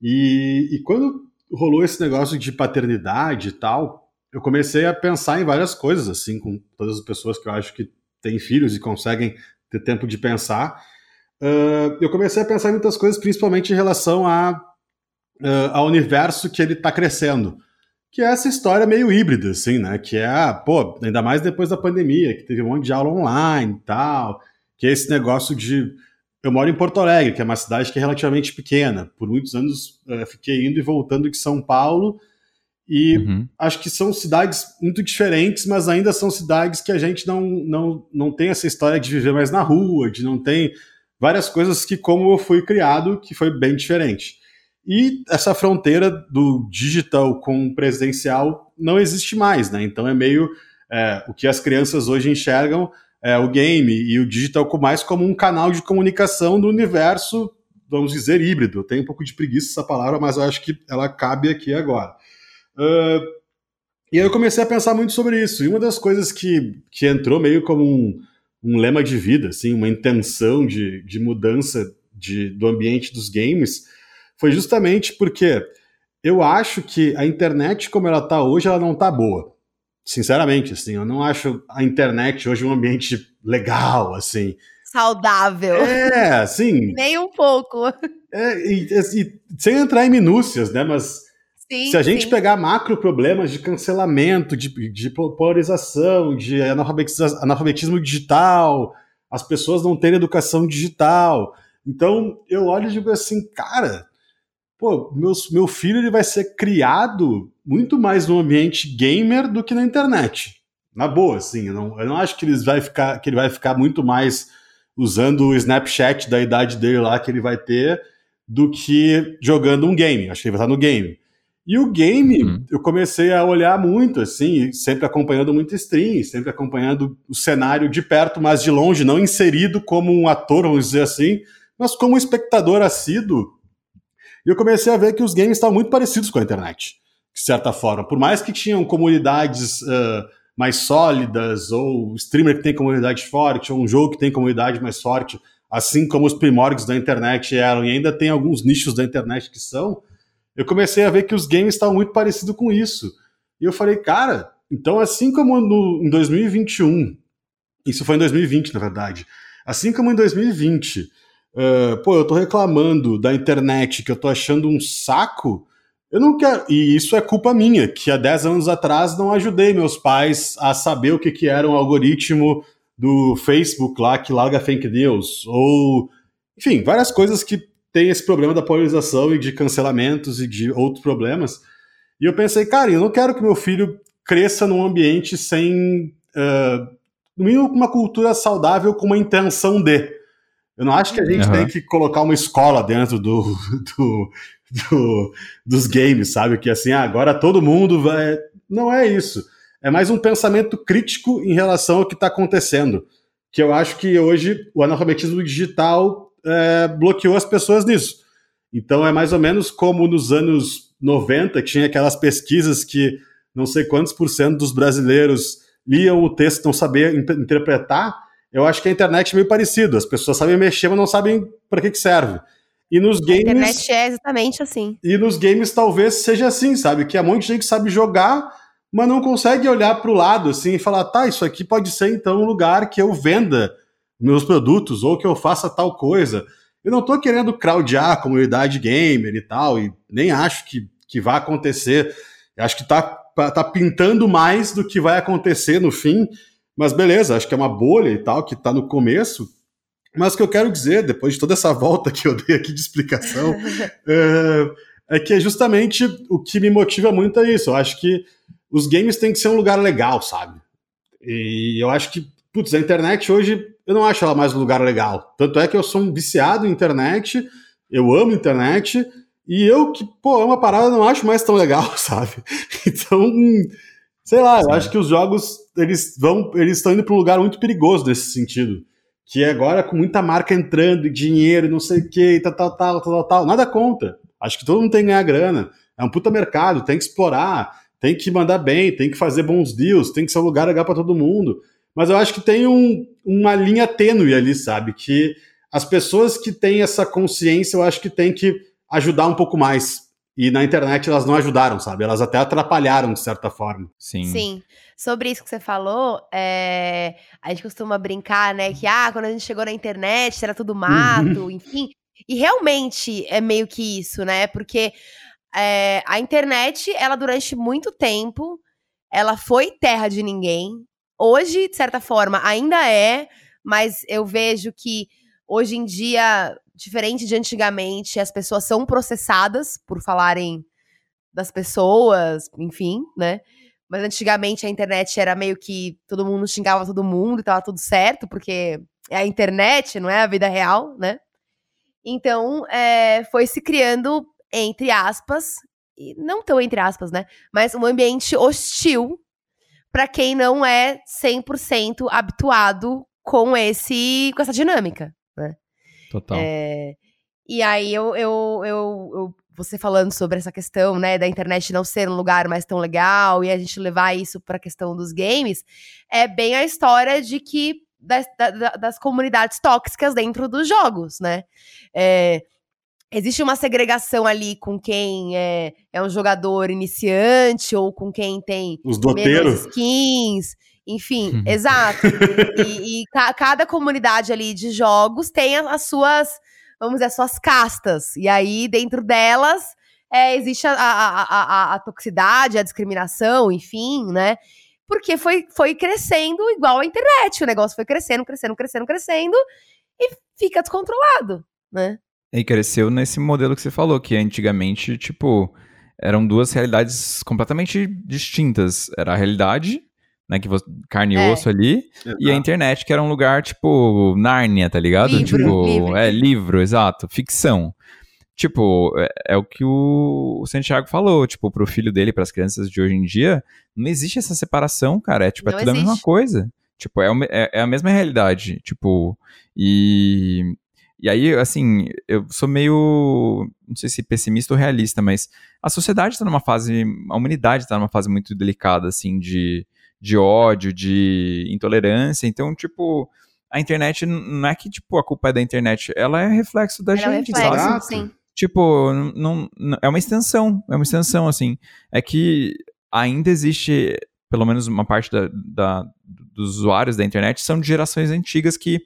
e, e quando rolou esse negócio de paternidade e tal, eu comecei a pensar em várias coisas, assim, com todas as pessoas que eu acho que têm filhos e conseguem ter tempo de pensar. Uh, eu comecei a pensar em muitas coisas, principalmente em relação a, uh, ao universo que ele está crescendo. Que é essa história meio híbrida, assim, né? Que é, pô, ainda mais depois da pandemia, que teve um monte de aula online e tal, que é esse negócio de. Eu moro em Porto Alegre, que é uma cidade que é relativamente pequena. Por muitos anos fiquei indo e voltando de São Paulo, E uhum. acho que são cidades muito diferentes, mas ainda são cidades que a gente não, não, não tem essa história de viver mais na rua, de não tem várias coisas que, como eu fui criado, que foi bem diferente. E essa fronteira do digital com o presencial não existe mais, né? Então é meio é, o que as crianças hoje enxergam é o game e o digital mais como um canal de comunicação do universo, vamos dizer, híbrido. Eu tenho um pouco de preguiça essa palavra, mas eu acho que ela cabe aqui agora. Uh, e aí eu comecei a pensar muito sobre isso. E uma das coisas que, que entrou meio como um, um lema de vida, assim, uma intenção de, de mudança de, do ambiente dos games, foi justamente porque eu acho que a internet como ela está hoje, ela não está boa. Sinceramente, assim, eu não acho a internet hoje um ambiente legal, assim. Saudável. É, assim. (laughs) Nem um pouco. É, e, e, sem entrar em minúcias, né? Mas sim, se a gente sim. pegar macro problemas de cancelamento, de, de polarização, de analfabetismo digital, as pessoas não terem educação digital. Então, eu olho e digo assim, cara, pô, meu, meu filho ele vai ser criado muito mais no ambiente gamer do que na internet. Na boa, assim, eu não, eu não acho que, eles vai ficar, que ele vai ficar muito mais usando o Snapchat da idade dele lá que ele vai ter do que jogando um game. Acho que ele vai estar no game. E o game, uhum. eu comecei a olhar muito, assim, sempre acompanhando muito stream, sempre acompanhando o cenário de perto, mas de longe, não inserido como um ator, vamos dizer assim, mas como um espectador assíduo e eu comecei a ver que os games estavam muito parecidos com a internet, de certa forma. Por mais que tinham comunidades uh, mais sólidas, ou streamer que tem comunidade forte, ou um jogo que tem comunidade mais forte, assim como os primórdios da internet eram, e ainda tem alguns nichos da internet que são, eu comecei a ver que os games estavam muito parecidos com isso. E eu falei, cara, então assim como no, em 2021, isso foi em 2020, na verdade, assim como em 2020 Uh, pô, eu tô reclamando da internet que eu tô achando um saco. Eu não quero. E isso é culpa minha, que há 10 anos atrás não ajudei meus pais a saber o que, que era um algoritmo do Facebook lá que larga fake news. Ou. Enfim, várias coisas que tem esse problema da polarização e de cancelamentos e de outros problemas. E eu pensei, cara, eu não quero que meu filho cresça num ambiente sem. Uh, no mínimo, uma cultura saudável com uma intenção de. Eu não acho que a gente uhum. tem que colocar uma escola dentro do, (laughs) do, do, dos games, sabe? Que assim, ah, agora todo mundo vai. Não é isso. É mais um pensamento crítico em relação ao que está acontecendo. Que eu acho que hoje o analfabetismo digital é, bloqueou as pessoas nisso. Então é mais ou menos como nos anos 90, que tinha aquelas pesquisas que não sei quantos por cento dos brasileiros liam o texto e não sabiam interpretar eu acho que a internet é meio parecido. As pessoas sabem mexer, mas não sabem para que, que serve. E nos games. A internet é exatamente assim. E nos games talvez seja assim, sabe? Que há muita gente que sabe jogar, mas não consegue olhar para o lado assim e falar: tá, isso aqui pode ser então um lugar que eu venda meus produtos ou que eu faça tal coisa. Eu não estou querendo crowdar a comunidade gamer e tal, e nem acho que, que vai acontecer. Eu acho que tá, tá pintando mais do que vai acontecer no fim. Mas beleza, acho que é uma bolha e tal, que está no começo. Mas o que eu quero dizer, depois de toda essa volta que eu dei aqui de explicação, (laughs) é, é, que é justamente o que me motiva muito é isso. Eu acho que os games têm que ser um lugar legal, sabe? E eu acho que, putz, a internet hoje, eu não acho ela mais um lugar legal. Tanto é que eu sou um viciado em internet, eu amo internet, e eu que, pô, é uma parada, não acho mais tão legal, (laughs) sabe? Então, Sei lá, Sim. eu acho que os jogos eles vão, eles estão indo para um lugar muito perigoso nesse sentido. Que é agora com muita marca entrando, e dinheiro, não sei o que, tal, tal, tal, tal, tal, nada contra. Acho que todo mundo tem que ganhar grana. É um puta mercado, tem que explorar, tem que mandar bem, tem que fazer bons deals, tem que ser um lugar legal para todo mundo. Mas eu acho que tem um, uma linha tênue ali, sabe? Que as pessoas que têm essa consciência, eu acho que tem que ajudar um pouco mais. E na internet elas não ajudaram, sabe? Elas até atrapalharam de certa forma. Sim. Sim. Sobre isso que você falou, é... a gente costuma brincar, né? Que ah, quando a gente chegou na internet era tudo mato, enfim. E realmente é meio que isso, né? Porque é, a internet, ela durante muito tempo, ela foi terra de ninguém. Hoje, de certa forma, ainda é, mas eu vejo que hoje em dia diferente de antigamente, as pessoas são processadas por falarem das pessoas, enfim, né? Mas antigamente a internet era meio que todo mundo xingava todo mundo e tava tudo certo, porque é a internet, não é a vida real, né? Então, é, foi se criando, entre aspas, e não tão entre aspas, né? Mas um ambiente hostil para quem não é 100% habituado com esse com essa dinâmica, né? Total. É, e aí eu, eu, eu, eu, você falando sobre essa questão, né, da internet não ser um lugar mais tão legal e a gente levar isso para a questão dos games, é bem a história de que das, das comunidades tóxicas dentro dos jogos, né? É, existe uma segregação ali com quem é, é um jogador iniciante ou com quem tem Os menos skins. Enfim, (laughs) exato. E, e ca cada comunidade ali de jogos tem as suas, vamos dizer, as suas castas. E aí, dentro delas, é, existe a, a, a, a, toxicidade, a discriminação, enfim, né? Porque foi, foi crescendo igual a internet. O negócio foi crescendo, crescendo, crescendo, crescendo e fica descontrolado, né? E cresceu nesse modelo que você falou, que antigamente, tipo, eram duas realidades completamente distintas. Era a realidade, né, que você, carne e é. osso ali, exato. e a internet, que era um lugar, tipo, Nárnia, tá ligado? Livro, tipo, livro. é, livro, exato, ficção. Tipo, é, é, o que o, Santiago falou, tipo, pro filho dele, para as crianças de hoje em dia, não existe essa separação, cara, é, tipo, é tudo existe. a mesma coisa. Tipo, é, é, é a mesma realidade, tipo, e e aí, assim, eu sou meio, não sei se pessimista ou realista, mas a sociedade está numa fase, a humanidade está numa fase muito delicada, assim, de, de ódio, de intolerância. Então, tipo, a internet não é que, tipo, a culpa é da internet, ela é reflexo da ela é gente, é reflexo, sabe? Sim. Tipo, não, não, é uma extensão, é uma extensão, assim. É que ainda existe, pelo menos uma parte da, da dos usuários da internet, são de gerações antigas que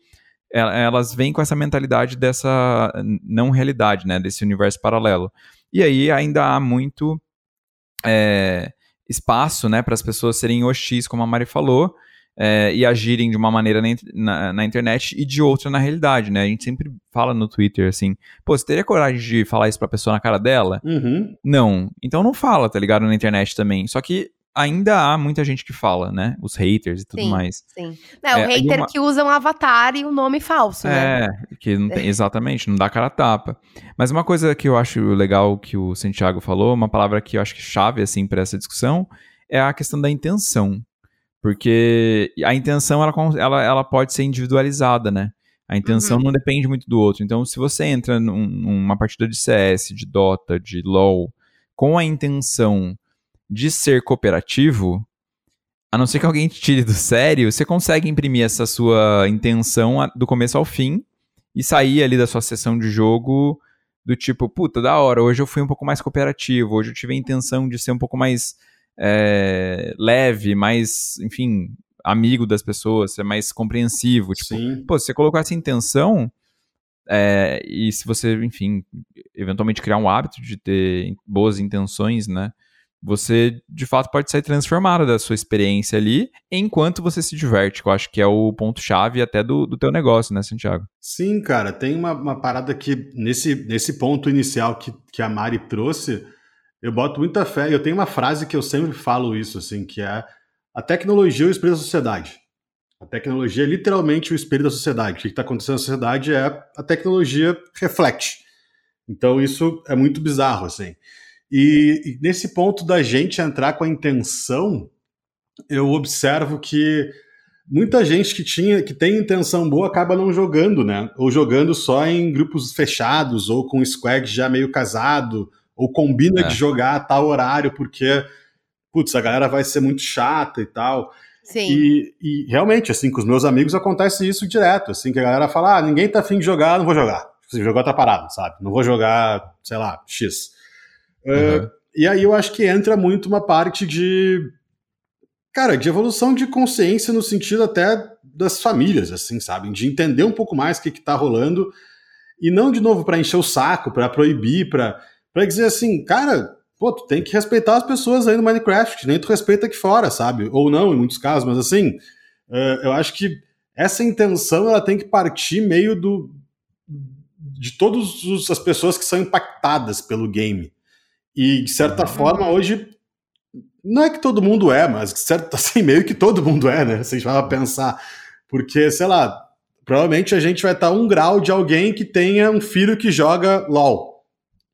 elas vêm com essa mentalidade dessa não realidade, né, desse universo paralelo. E aí ainda há muito é, espaço, né, para as pessoas serem hostis, como a Mari falou, é, e agirem de uma maneira na, na, na, internet e de outra na realidade, né? A gente sempre fala no Twitter assim, pô, você teria coragem de falar isso pra pessoa na cara dela? Uhum. Não. Então não fala, tá ligado? Na internet também. Só que ainda há muita gente que fala, né? Os haters e tudo sim, mais. Sim. Não, é, o hater uma... que usa um avatar e um nome falso, né? É, que não tem, exatamente, não dá cara a tapa. Mas uma coisa que eu acho legal que o Santiago falou, uma palavra que eu acho que chave, assim, para essa discussão, é a questão da intenção. Porque a intenção, ela, ela, ela pode ser individualizada, né? A intenção uhum. não depende muito do outro. Então, se você entra num, numa partida de CS, de Dota, de LoL, com a intenção de ser cooperativo, a não ser que alguém te tire do sério, você consegue imprimir essa sua intenção do começo ao fim e sair ali da sua sessão de jogo do tipo, puta, da hora, hoje eu fui um pouco mais cooperativo, hoje eu tive a intenção de ser um pouco mais é, leve, mais, enfim, amigo das pessoas, ser mais compreensivo. Tipo, Sim. pô, se você colocou essa intenção, é, e se você, enfim, eventualmente criar um hábito de ter boas intenções, né? Você de fato pode sair transformado da sua experiência ali enquanto você se diverte, que eu acho que é o ponto-chave até do, do teu negócio, né, Santiago? Sim, cara, tem uma, uma parada que nesse, nesse ponto inicial que, que a Mari trouxe, eu boto muita fé, eu tenho uma frase que eu sempre falo isso, assim, que é a tecnologia é o espelho da sociedade. A tecnologia é literalmente o espelho da sociedade. O que está acontecendo na sociedade é a tecnologia reflete. Então isso é muito bizarro, assim. E, e nesse ponto da gente entrar com a intenção, eu observo que muita gente que tinha que tem intenção boa acaba não jogando, né? Ou jogando só em grupos fechados, ou com squad já meio casado, ou combina é. de jogar a tal horário porque, putz, a galera vai ser muito chata e tal. Sim. E, e, realmente, assim, com os meus amigos acontece isso direto, assim, que a galera fala, ah, ninguém tá afim de jogar, não vou jogar. Se jogar tá parado, sabe? Não vou jogar, sei lá, X. Uhum. e aí eu acho que entra muito uma parte de. Cara, de evolução de consciência no sentido até das famílias, assim, sabe? De entender um pouco mais o que, que tá rolando. E não, de novo, para encher o saco, para proibir, para dizer assim, cara, pô, tu tem que respeitar as pessoas aí no Minecraft, nem tu respeita aqui fora, sabe? Ou não, em muitos casos, mas assim, uh, eu acho que essa intenção ela tem que partir meio do de todas as pessoas que são impactadas pelo game. E, de certa uhum. forma, hoje, não é que todo mundo é, mas certo, (laughs) assim, meio que todo mundo é, né? Se a gente vai pensar. Porque, sei lá, provavelmente a gente vai estar um grau de alguém que tenha um filho que joga LOL.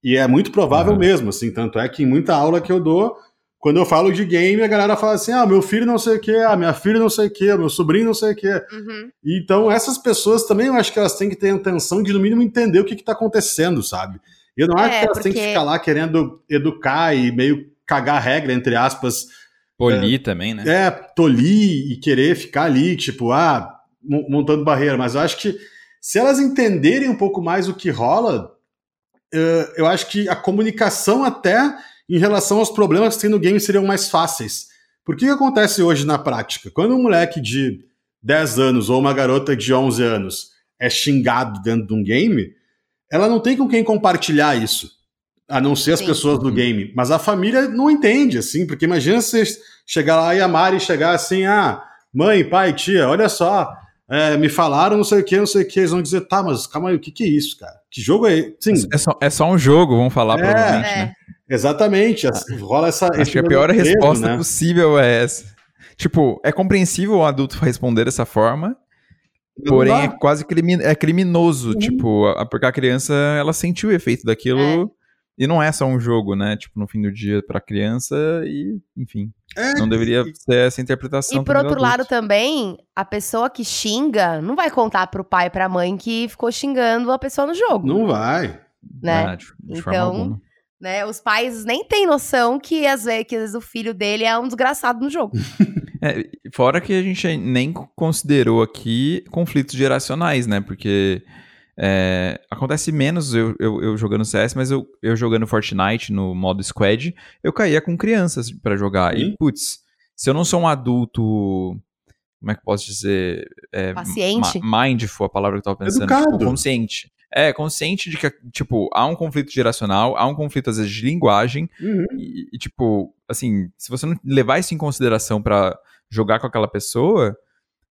E é muito provável uhum. mesmo, assim. Tanto é que em muita aula que eu dou, quando eu falo de game, a galera fala assim: ah, meu filho não sei o que, ah, minha filha não sei o que, meu sobrinho não sei o que. Uhum. Então, essas pessoas também eu acho que elas têm que ter a intenção de, no mínimo, entender o que está acontecendo, sabe? E eu não é, acho que elas porque... têm que ficar lá querendo educar e meio cagar a regra, entre aspas. Tolir é, também, né? É, tolir e querer ficar ali, tipo, ah, montando barreira. Mas eu acho que se elas entenderem um pouco mais o que rola, uh, eu acho que a comunicação até em relação aos problemas que tem no game seriam mais fáceis. Por que, que acontece hoje na prática? Quando um moleque de 10 anos ou uma garota de 11 anos é xingado dentro de um game, ela não tem com quem compartilhar isso, a não ser as Sim. pessoas do game. Mas a família não entende, assim, porque imagina você chegar lá e a Mari chegar assim, ah, mãe, pai, tia, olha só, é, me falaram não sei o que, não sei o que, eles vão dizer, tá, mas calma aí, o que que é isso, cara? Que jogo é esse? É só, é só um jogo, vamos falar, é, provavelmente, é. né? Exatamente, ah, rola essa... Acho que a pior resposta né? possível é essa. Tipo, é compreensível o adulto responder dessa forma, Porém, é quase crimin é criminoso, tipo, a, porque a criança, ela sentiu o efeito daquilo é. e não é só um jogo, né? Tipo, no fim do dia pra criança e, enfim. É. Não deveria ser essa interpretação. E por outro adulto. lado também, a pessoa que xinga não vai contar pro pai e pra mãe que ficou xingando a pessoa no jogo. Não vai. Né? Ah, de, de então, né, os pais nem têm noção que às vezes, que às vezes o filho dele é um desgraçado no jogo. (laughs) É, fora que a gente nem considerou aqui conflitos geracionais, né? Porque é, acontece menos eu, eu, eu, jogando CS, mas eu, eu jogando Fortnite no modo squad, eu caía com crianças para jogar. Sim. E, putz, se eu não sou um adulto. Como é que eu posso dizer? É, Paciente. mindful, a palavra que eu tava pensando. Tipo, consciente. É, consciente de que, tipo, há um conflito geracional, há um conflito, às vezes, de linguagem. Uhum. E, e, tipo, assim, se você não levar isso em consideração para jogar com aquela pessoa,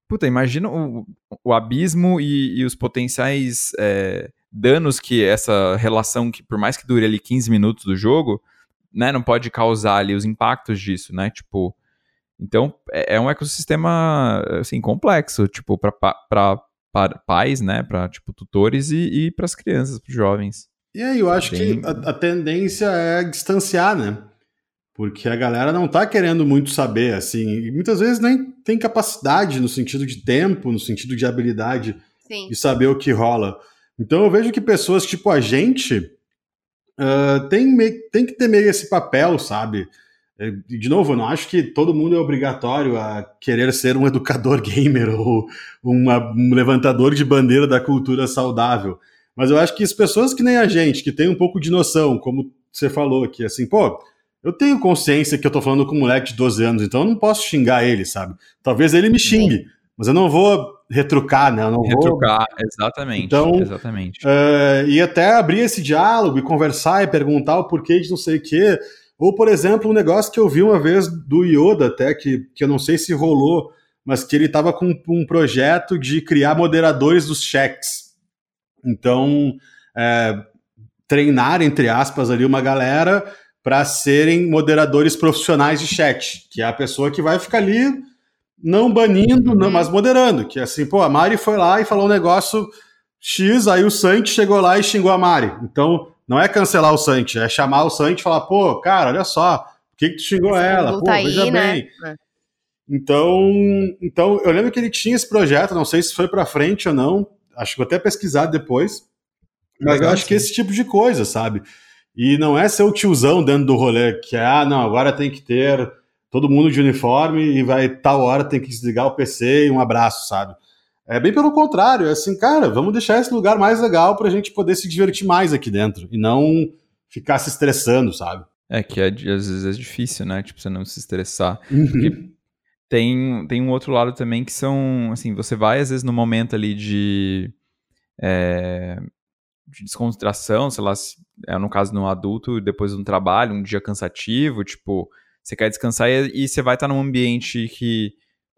puta, imagina o, o abismo e, e, os potenciais é, danos que essa relação, que por mais que dure ali 15 minutos do jogo, né, não pode causar ali os impactos disso, né? Tipo, então é, é um ecossistema, assim, complexo, tipo, para pais, né, para tipo tutores e, e para as crianças, para os jovens. E aí, eu acho Bem... que a, a, tendência é distanciar, né? Porque a galera não tá querendo muito saber, assim, e muitas vezes nem tem capacidade no sentido de tempo, no sentido de habilidade Sim. de saber o que rola. Então eu vejo que pessoas tipo a gente uh, tem, tem que ter meio esse papel, sabe? É, de novo, eu não acho que todo mundo é obrigatório a querer ser um (laughs) educador gamer ou uma, um levantador de bandeira da cultura saudável. Mas eu acho que as pessoas que nem a gente, que tem um pouco de noção, como você falou aqui, assim, pô, eu tenho consciência que eu tô falando com um moleque de 12 anos, então eu não posso xingar ele, sabe? Talvez ele me xingue, Sim. mas eu não vou retrucar, né? Eu não retrucar, vou... exatamente. Então, exatamente. Uh, e até abrir esse diálogo e conversar e perguntar o porquê de não sei o quê. Ou, por exemplo, um negócio que eu vi uma vez do Yoda até, que, que eu não sei se rolou, mas que ele estava com um projeto de criar moderadores dos cheques. Então, é, treinar, entre aspas, ali uma galera para serem moderadores profissionais de chat, que é a pessoa que vai ficar ali não banindo, não, mas moderando, que é assim, pô, a Mari foi lá e falou um negócio X, aí o Santi chegou lá e xingou a Mari. Então, não é cancelar o Santi, é chamar o Santi e falar, pô, cara, olha só, por que, que tu xingou esse ela? Pô, tá veja aí, né? bem. Né? Então, então, eu lembro que ele tinha esse projeto, não sei se foi para frente ou não, acho que vou até pesquisar depois, mas Legal, eu acho sim. que esse tipo de coisa, sabe? E não é ser o tiozão dentro do rolê, que é, ah, não, agora tem que ter todo mundo de uniforme e vai tal hora tem que desligar o PC e um abraço, sabe? É bem pelo contrário, é assim, cara, vamos deixar esse lugar mais legal pra gente poder se divertir mais aqui dentro e não ficar se estressando, sabe? É que é, às vezes é difícil, né? Tipo, você não se estressar. Uhum. Porque tem, tem um outro lado também que são, assim, você vai às vezes no momento ali de. É, de descontração, sei lá, se no caso no adulto, depois de um trabalho, um dia cansativo, tipo, você quer descansar e, e você vai estar num ambiente que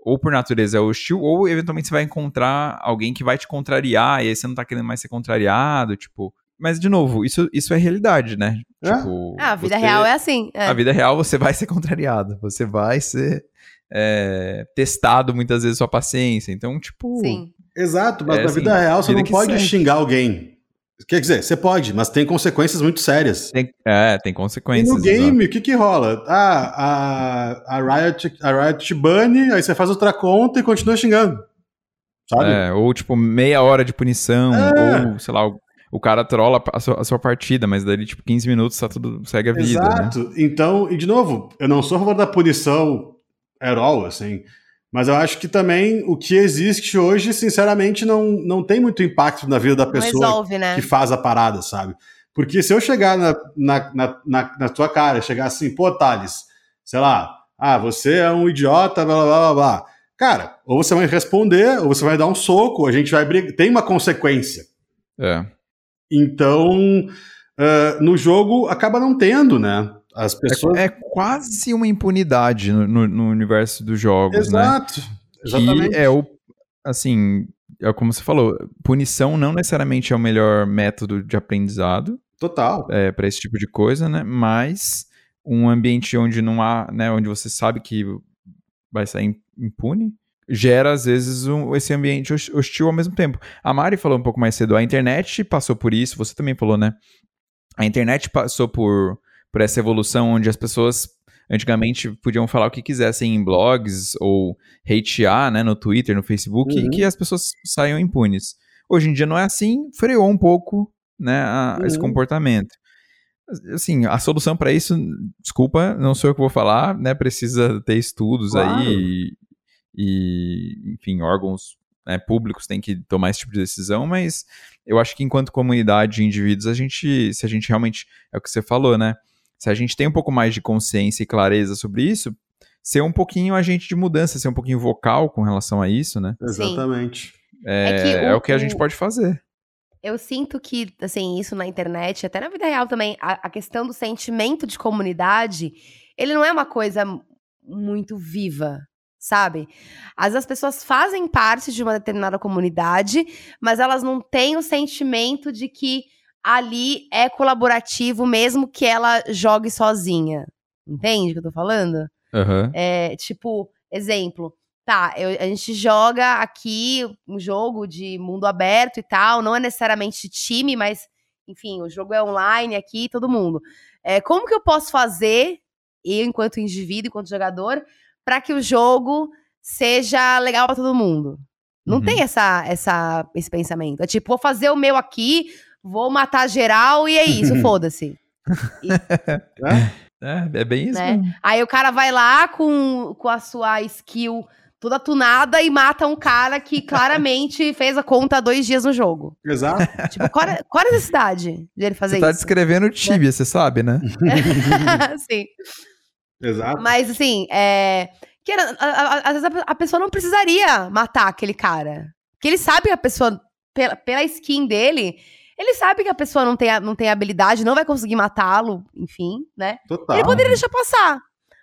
ou por natureza é hostil, ou eventualmente você vai encontrar alguém que vai te contrariar, e aí você não tá querendo mais ser contrariado, tipo. Mas, de novo, isso, isso é realidade, né? É? Tipo, ah, a vida você, real é assim. É. A vida real você vai ser contrariado. Você vai ser é, testado muitas vezes sua paciência. Então, tipo. Sim. Exato, mas é, na assim, vida real você não pode segue. xingar alguém. Quer dizer, você pode, mas tem consequências muito sérias. Tem, é, tem consequências. E no game, o que que rola? Ah, a, a, Riot, a Riot te bane, aí você faz outra conta e continua xingando. Sabe? É, ou tipo, meia hora de punição, é. ou, sei lá, o cara trola a sua, a sua, partida, mas daí, tipo, 15 minutos tá tudo, segue a vida. Né? Exato. Né? Então, e de novo, eu não sou a favor da punição at all, assim. Mas eu acho que também o que existe hoje, sinceramente, não, não tem muito impacto na vida da pessoa resolve, né? que faz a parada, sabe? Porque se eu chegar na, na, na, na, na tua cara, chegar assim, pô, Thales, sei lá, ah, você é um idiota, blá blá blá blá. Cara, ou você vai responder, ou você vai dar um soco, a gente vai brigar. Tem uma consequência. É. Então, uh, no jogo acaba não tendo, né? As pessoas... É, é quase uma impunidade no, no, no, universo dos jogos, Exato. né? Exatamente. Que é o, assim, é como você falou, punição não necessariamente é o melhor método de aprendizado. Total. É, para esse tipo de coisa, né? Mas um ambiente onde não há, né, onde você sabe que vai sair impune, gera, às vezes, um, esse ambiente hostil ao mesmo tempo. A Mari falou um pouco mais cedo, a internet passou por isso, você também falou, né? A internet passou por, por essa evolução onde as pessoas antigamente podiam falar o que quisessem em blogs ou hatear, né, no Twitter, no Facebook, uhum. e que as pessoas saiam impunes. Hoje em dia não é assim, freou um pouco, né, a, uhum. esse comportamento. Assim, a solução para isso, desculpa, não sou eu que vou falar, né, precisa ter estudos claro. aí e, enfim, órgãos né, públicos têm que tomar esse tipo de decisão, mas eu acho que enquanto comunidade e indivíduos, a gente, se a gente realmente, é o que você falou, né? Se a gente tem um pouco mais de consciência e clareza sobre isso, ser um pouquinho agente de mudança, ser um pouquinho vocal com relação a isso, né? Exatamente. É, é, o, é o que a gente pode fazer. Eu sinto que, assim, isso na internet, até na vida real também, a, a questão do sentimento de comunidade, ele não é uma coisa muito viva, sabe? Às vezes as pessoas fazem parte de uma determinada comunidade, mas elas não têm o sentimento de que ali é colaborativo, mesmo que ela jogue sozinha. Entende o que eu tô falando? Uhum. É, tipo, exemplo. Tá, eu, a gente joga aqui um jogo de mundo aberto e tal, não é necessariamente time, mas, enfim, o jogo é online aqui, todo mundo. É, como que eu posso fazer, eu enquanto indivíduo, enquanto jogador, para que o jogo seja legal para todo mundo. Não uhum. tem essa, essa, esse pensamento. É tipo, vou fazer o meu aqui, vou matar geral e é isso, (laughs) foda-se. (laughs) é, é bem isso. Né? Aí o cara vai lá com, com a sua skill toda tunada e mata um cara que (laughs) claramente fez a conta dois dias no jogo. Exato. Tipo, qual, é, qual é a necessidade de ele fazer você tá isso? Você tá descrevendo o Tibia, você sabe, né? Sim. Exato. Mas, assim, é, que às vezes a, a, pessoa não precisaria matar aquele cara. Porque ele sabe que a pessoa, pela, pela skin dele, ele sabe que a pessoa não tem, não tem habilidade, não vai conseguir matá-lo, enfim, né? Total. Ele poderia deixar passar.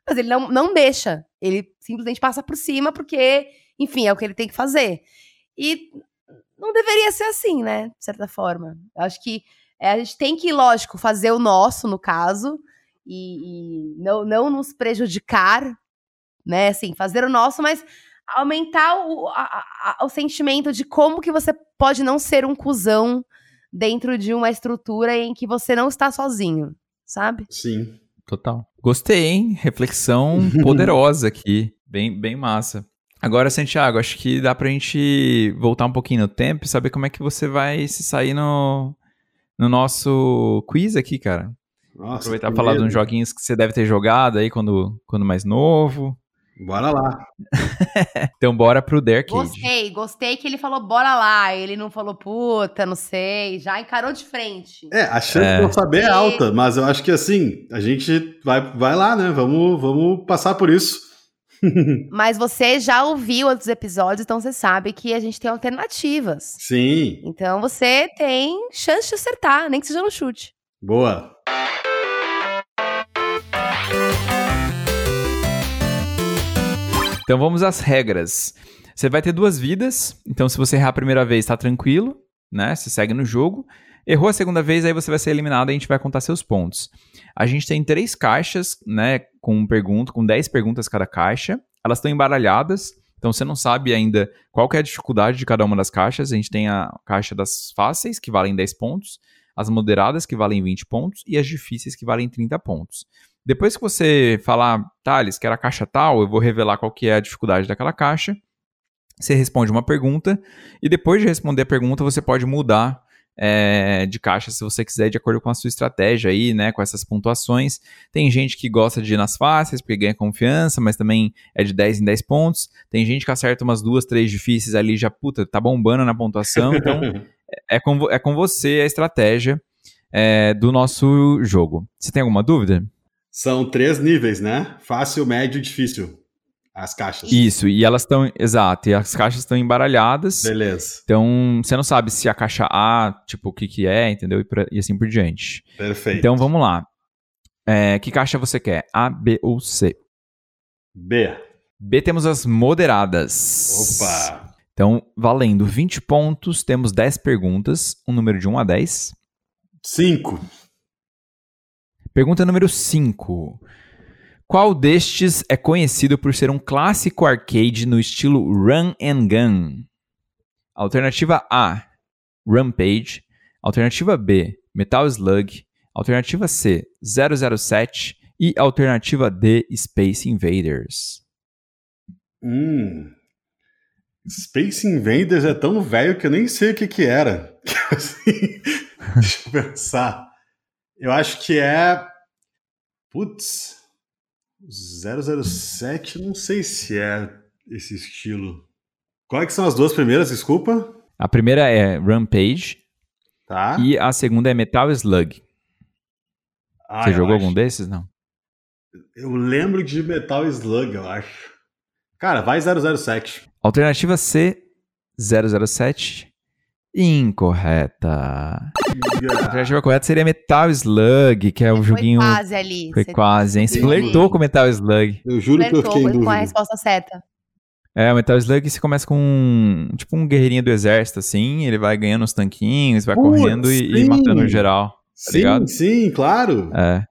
Mas ele não, não deixa. Ele simplesmente passa por cima porque, enfim, é o que ele tem que fazer. E não deveria ser assim, né? De certa forma. Eu acho que é, a gente tem que, lógico, fazer o nosso, no caso, e, e não, não nos prejudicar, né? Assim, fazer o nosso, mas aumentar o, a, a, o sentimento de como que você pode não ser um cuzão dentro de uma estrutura em que você não está sozinho, sabe? Sim. Total. Gostei, hein? Reflexão (laughs) poderosa aqui. Bem, bem massa. Agora, Santiago, acho que dá pra gente voltar um pouquinho no tempo e saber como é que você vai se sair no, no nosso quiz aqui, cara. Nossa, Aproveitar e falar de uns joguinhos que você deve ter jogado aí quando, quando mais novo. Bora lá. (laughs) então bora pro Cage. Gostei, gostei que ele falou bora lá. Ele não falou puta, não sei. Já encarou de frente. É, a chance é. de eu saber é alta, mas eu acho que assim, a gente vai, vai lá, né? Vamos, vamos passar por isso. (laughs) mas você já ouviu outros episódios, então você sabe que a gente tem alternativas. Sim. Então você tem chance de acertar, nem que seja no chute. Boa. Então vamos às regras. Você vai ter duas vidas, então se você errar a primeira vez, tá tranquilo, né? Você segue no jogo. Errou a segunda vez, aí você vai ser eliminado e a gente vai contar seus pontos. A gente tem três caixas, né, com pergunta, com 10 perguntas cada caixa. Elas estão embaralhadas, então você não sabe ainda qual é a dificuldade de cada uma das caixas. A gente tem a caixa das fáceis, que valem 10 pontos, as moderadas, que valem 20 pontos, e as difíceis, que valem 30 pontos. Depois que você falar, Thales, quero a caixa tal, eu vou revelar qual que é a dificuldade daquela caixa. Você responde uma pergunta, e depois de responder a pergunta, você pode mudar é, de caixa se você quiser, de acordo com a sua estratégia aí, né? Com essas pontuações. Tem gente que gosta de ir nas fáceis porque ganha confiança, mas também é de 10 em 10 pontos. Tem gente que acerta umas duas, três difíceis ali, já, puta, tá bombando na pontuação. Então, (laughs) é, com, é com você a estratégia é, do nosso jogo. Você tem alguma dúvida? São três níveis, né? Fácil, médio e difícil as caixas. Isso, e elas estão, exato, e as caixas estão embaralhadas. Beleza. Então, você não sabe se a caixa A, tipo, o que que é, entendeu? E, pra, e assim por diante. Perfeito. Então, vamos lá. É, que caixa você quer? A, B ou C? B. B temos as moderadas. Opa! Então, valendo 20 pontos, temos 10 perguntas, um número de 1 a 10. 5. Pergunta número 5. Qual destes é conhecido por ser um clássico arcade no estilo Run and Gun? Alternativa A, Rampage. Alternativa B, Metal Slug. Alternativa C, 007. E alternativa D, Space Invaders. Hum. Space Invaders é tão velho que eu nem sei o que que era. (laughs) deixa eu pensar. Eu acho que é. Putz. 007, não sei se é esse estilo. Quais que são as duas primeiras, desculpa? A primeira é Rampage. Tá. E a segunda é Metal Slug. Ah, Você jogou acho. algum desses, não? Eu lembro de Metal Slug, eu acho. Cara, vai 007. Alternativa C, 007. Incorreta. Yeah. A alternativa correta seria Metal Slug, que é o um joguinho. Foi quase ali. Foi quase, hein? Você flertou com Metal Slug. Eu juro flertou que eu fiquei em dúvida. com a resposta certa. É, o Metal Slug você começa com um, tipo um guerreirinho do exército, assim, ele vai ganhando os tanquinhos, vai Putz, correndo e, e, matando geral. Tá sim, ligado? sim, claro. É.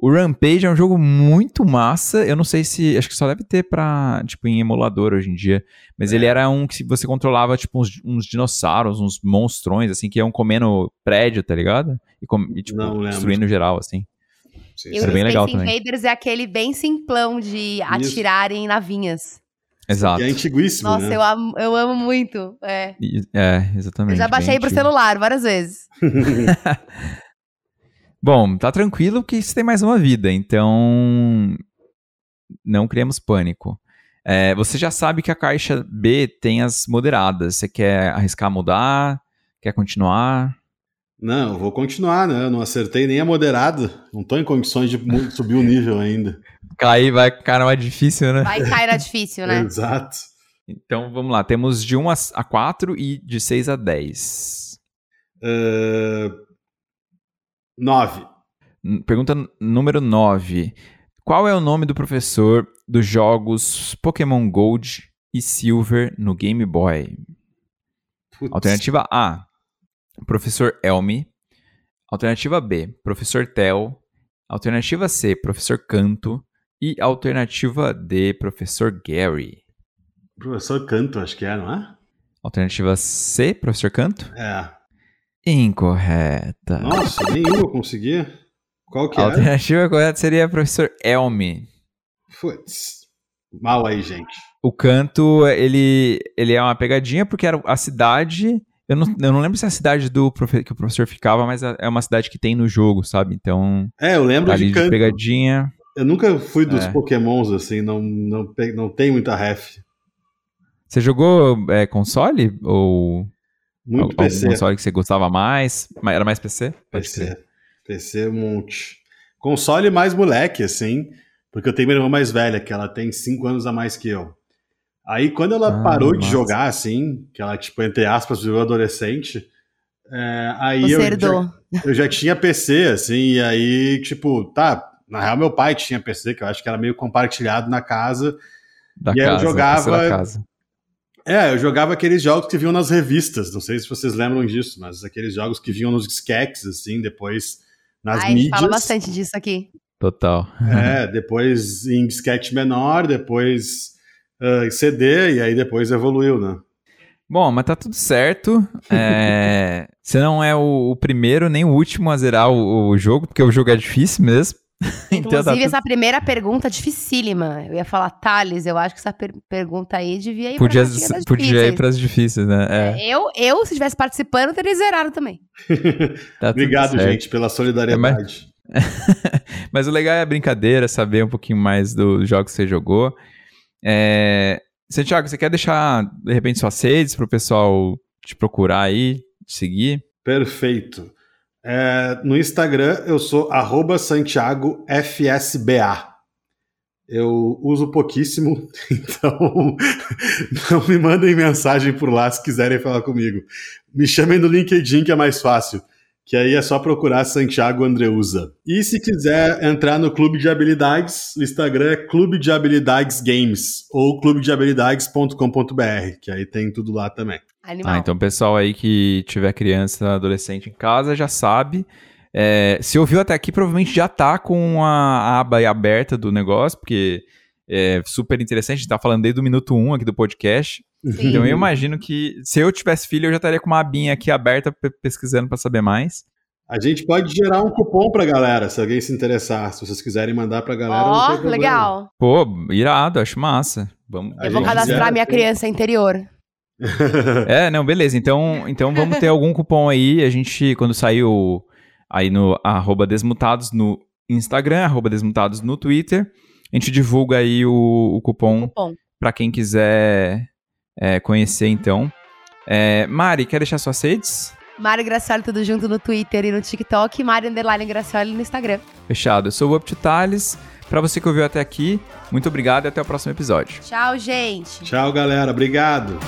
O Rampage é um jogo muito massa. Eu não sei se. Acho que só deve ter pra. Tipo, em emulador hoje em dia. Mas é. ele era um que você controlava, tipo, uns, uns, dinossauros, uns monstrões, assim, que iam comendo prédio, tá ligado? E, com, e tipo, não, destruindo geral, assim. Sim, e era bem legal também. Invaders é aquele bem simplão de atirar em navinhas. Exato. E é antiguíssimo, Nossa, né? eu, amo, eu amo muito. É. é, exatamente. Eu já baixei pro celular várias vezes. (laughs) Bom, tá tranquilo que você tem mais uma vida, então não criemos pânico. É, você já sabe que a caixa B tem as moderadas. Você quer arriscar mudar? Quer continuar? Não, eu vou continuar, né? Eu não acertei nem a moderada. Não tô em condições de subir o nível ainda. Cair vai cair mais difícil, né? Vai cair na difícil, né? Exato. Então vamos lá, temos de 1 a 4 e de 6 a 10. Uh, 9. Pergunta número 9. Qual é o nome do professor dos jogos Pokémon Gold e Silver no Game Boy? Putz. Alternativa A, Professor Elmi. Alternativa B, Professor Tel. Alternativa C, Professor Canto. E alternativa D, Professor Gary. Professor Canto, acho que é, não é? Alternativa C, Professor Canto? É. Incorreta. Nossa, nenhuma eu conseguia. Qual que é? A alternativa correta seria professor Elmi. Putz. Mal aí, gente. O canto, ele, ele é uma pegadinha porque era a cidade. Eu não, eu não lembro se é a cidade do que o professor ficava, mas é, é uma cidade que tem no jogo, sabe? Então. É, eu lembro de, canto. de pegadinha. Eu nunca fui dos é. pokémons, assim, não, não, não tem muita ref. Você jogou é, console? Ou. Muito Algum PC. console que você gostava mais? Era mais PC? PC. PC um monte. Console mais moleque, assim, porque eu tenho minha irmã mais velha, que ela tem 5 anos a mais que eu. Aí quando ela ah, parou nossa. de jogar, assim, que ela, tipo, entre aspas, virou adolescente, é, aí eu já, eu já tinha PC, assim, e aí, tipo, tá, na real meu pai tinha PC, que eu acho que era meio compartilhado na casa, da e casa, eu jogava... É, eu jogava aqueles jogos que vinham nas revistas, não sei se vocês lembram disso, mas aqueles jogos que vinham nos disquetes, assim, depois nas Ai, mídias. fala bastante disso aqui. Total. É, (laughs) depois em disquete menor, depois uh, CD, e aí depois evoluiu, né? Bom, mas tá tudo certo. É... (laughs) Você não é o, o, primeiro nem o último a zerar o, o jogo, porque o jogo é difícil mesmo. (laughs) Inclusive, essa primeira pergunta é dificílima. Eu ia falar, Thales, eu acho que essa per pergunta aí devia ir podia, para Podia ir para as difíceis, né? É. É, eu, eu, se estivesse participando, teria zerado também. (laughs) tá Obrigado, gente, pela solidariedade. É, mas... (laughs) mas... o legal é a brincadeira, saber um pouquinho mais dos jogos que você jogou. É... Santiago, você quer deixar, de repente, suas redes para o pessoal te procurar aí, te seguir? Perfeito. É, no Instagram eu sou SantiagoFSBA. Eu uso pouquíssimo, (laughs) então não me mandem mensagem por lá se quiserem falar comigo. Me chamem no LinkedIn que é mais fácil, que aí é só procurar Santiago Andreusa. E se quiser entrar no Clube de Habilidades, o Instagram é Clube de Habilidades Games ou clubedehabilidades.com.br, que aí tem tudo lá também. Animal. Ah, então o pessoal aí que tiver criança, adolescente em casa já sabe. É, se ouviu até aqui, provavelmente já tá com a aba aberta do negócio, porque é super interessante. A gente tá falando desde o minuto 1 um aqui do podcast. Sim. Então eu imagino que se eu tivesse filho, eu já estaria com uma abinha aqui aberta pesquisando para saber mais. A gente pode gerar um cupom pra galera, se alguém se interessar. Se vocês quiserem mandar pra galera. Ó, oh, legal. Pô, irado, acho massa. Vamos, eu vou cadastrar minha criança interior. (laughs) é, não, beleza. Então, então vamos ter algum cupom aí. A gente, quando saiu aí no arroba Desmutados no Instagram, arroba Desmutados no Twitter, a gente divulga aí o, o cupom, cupom. para quem quiser é, conhecer, então. É, Mari, quer deixar suas redes? Mari Gracioli, tudo junto no Twitter e no TikTok. Mari Underline Gracioli no Instagram. Fechado. Eu sou o Up to Thales. Para você que ouviu até aqui, muito obrigado e até o próximo episódio. Tchau, gente. Tchau, galera. Obrigado.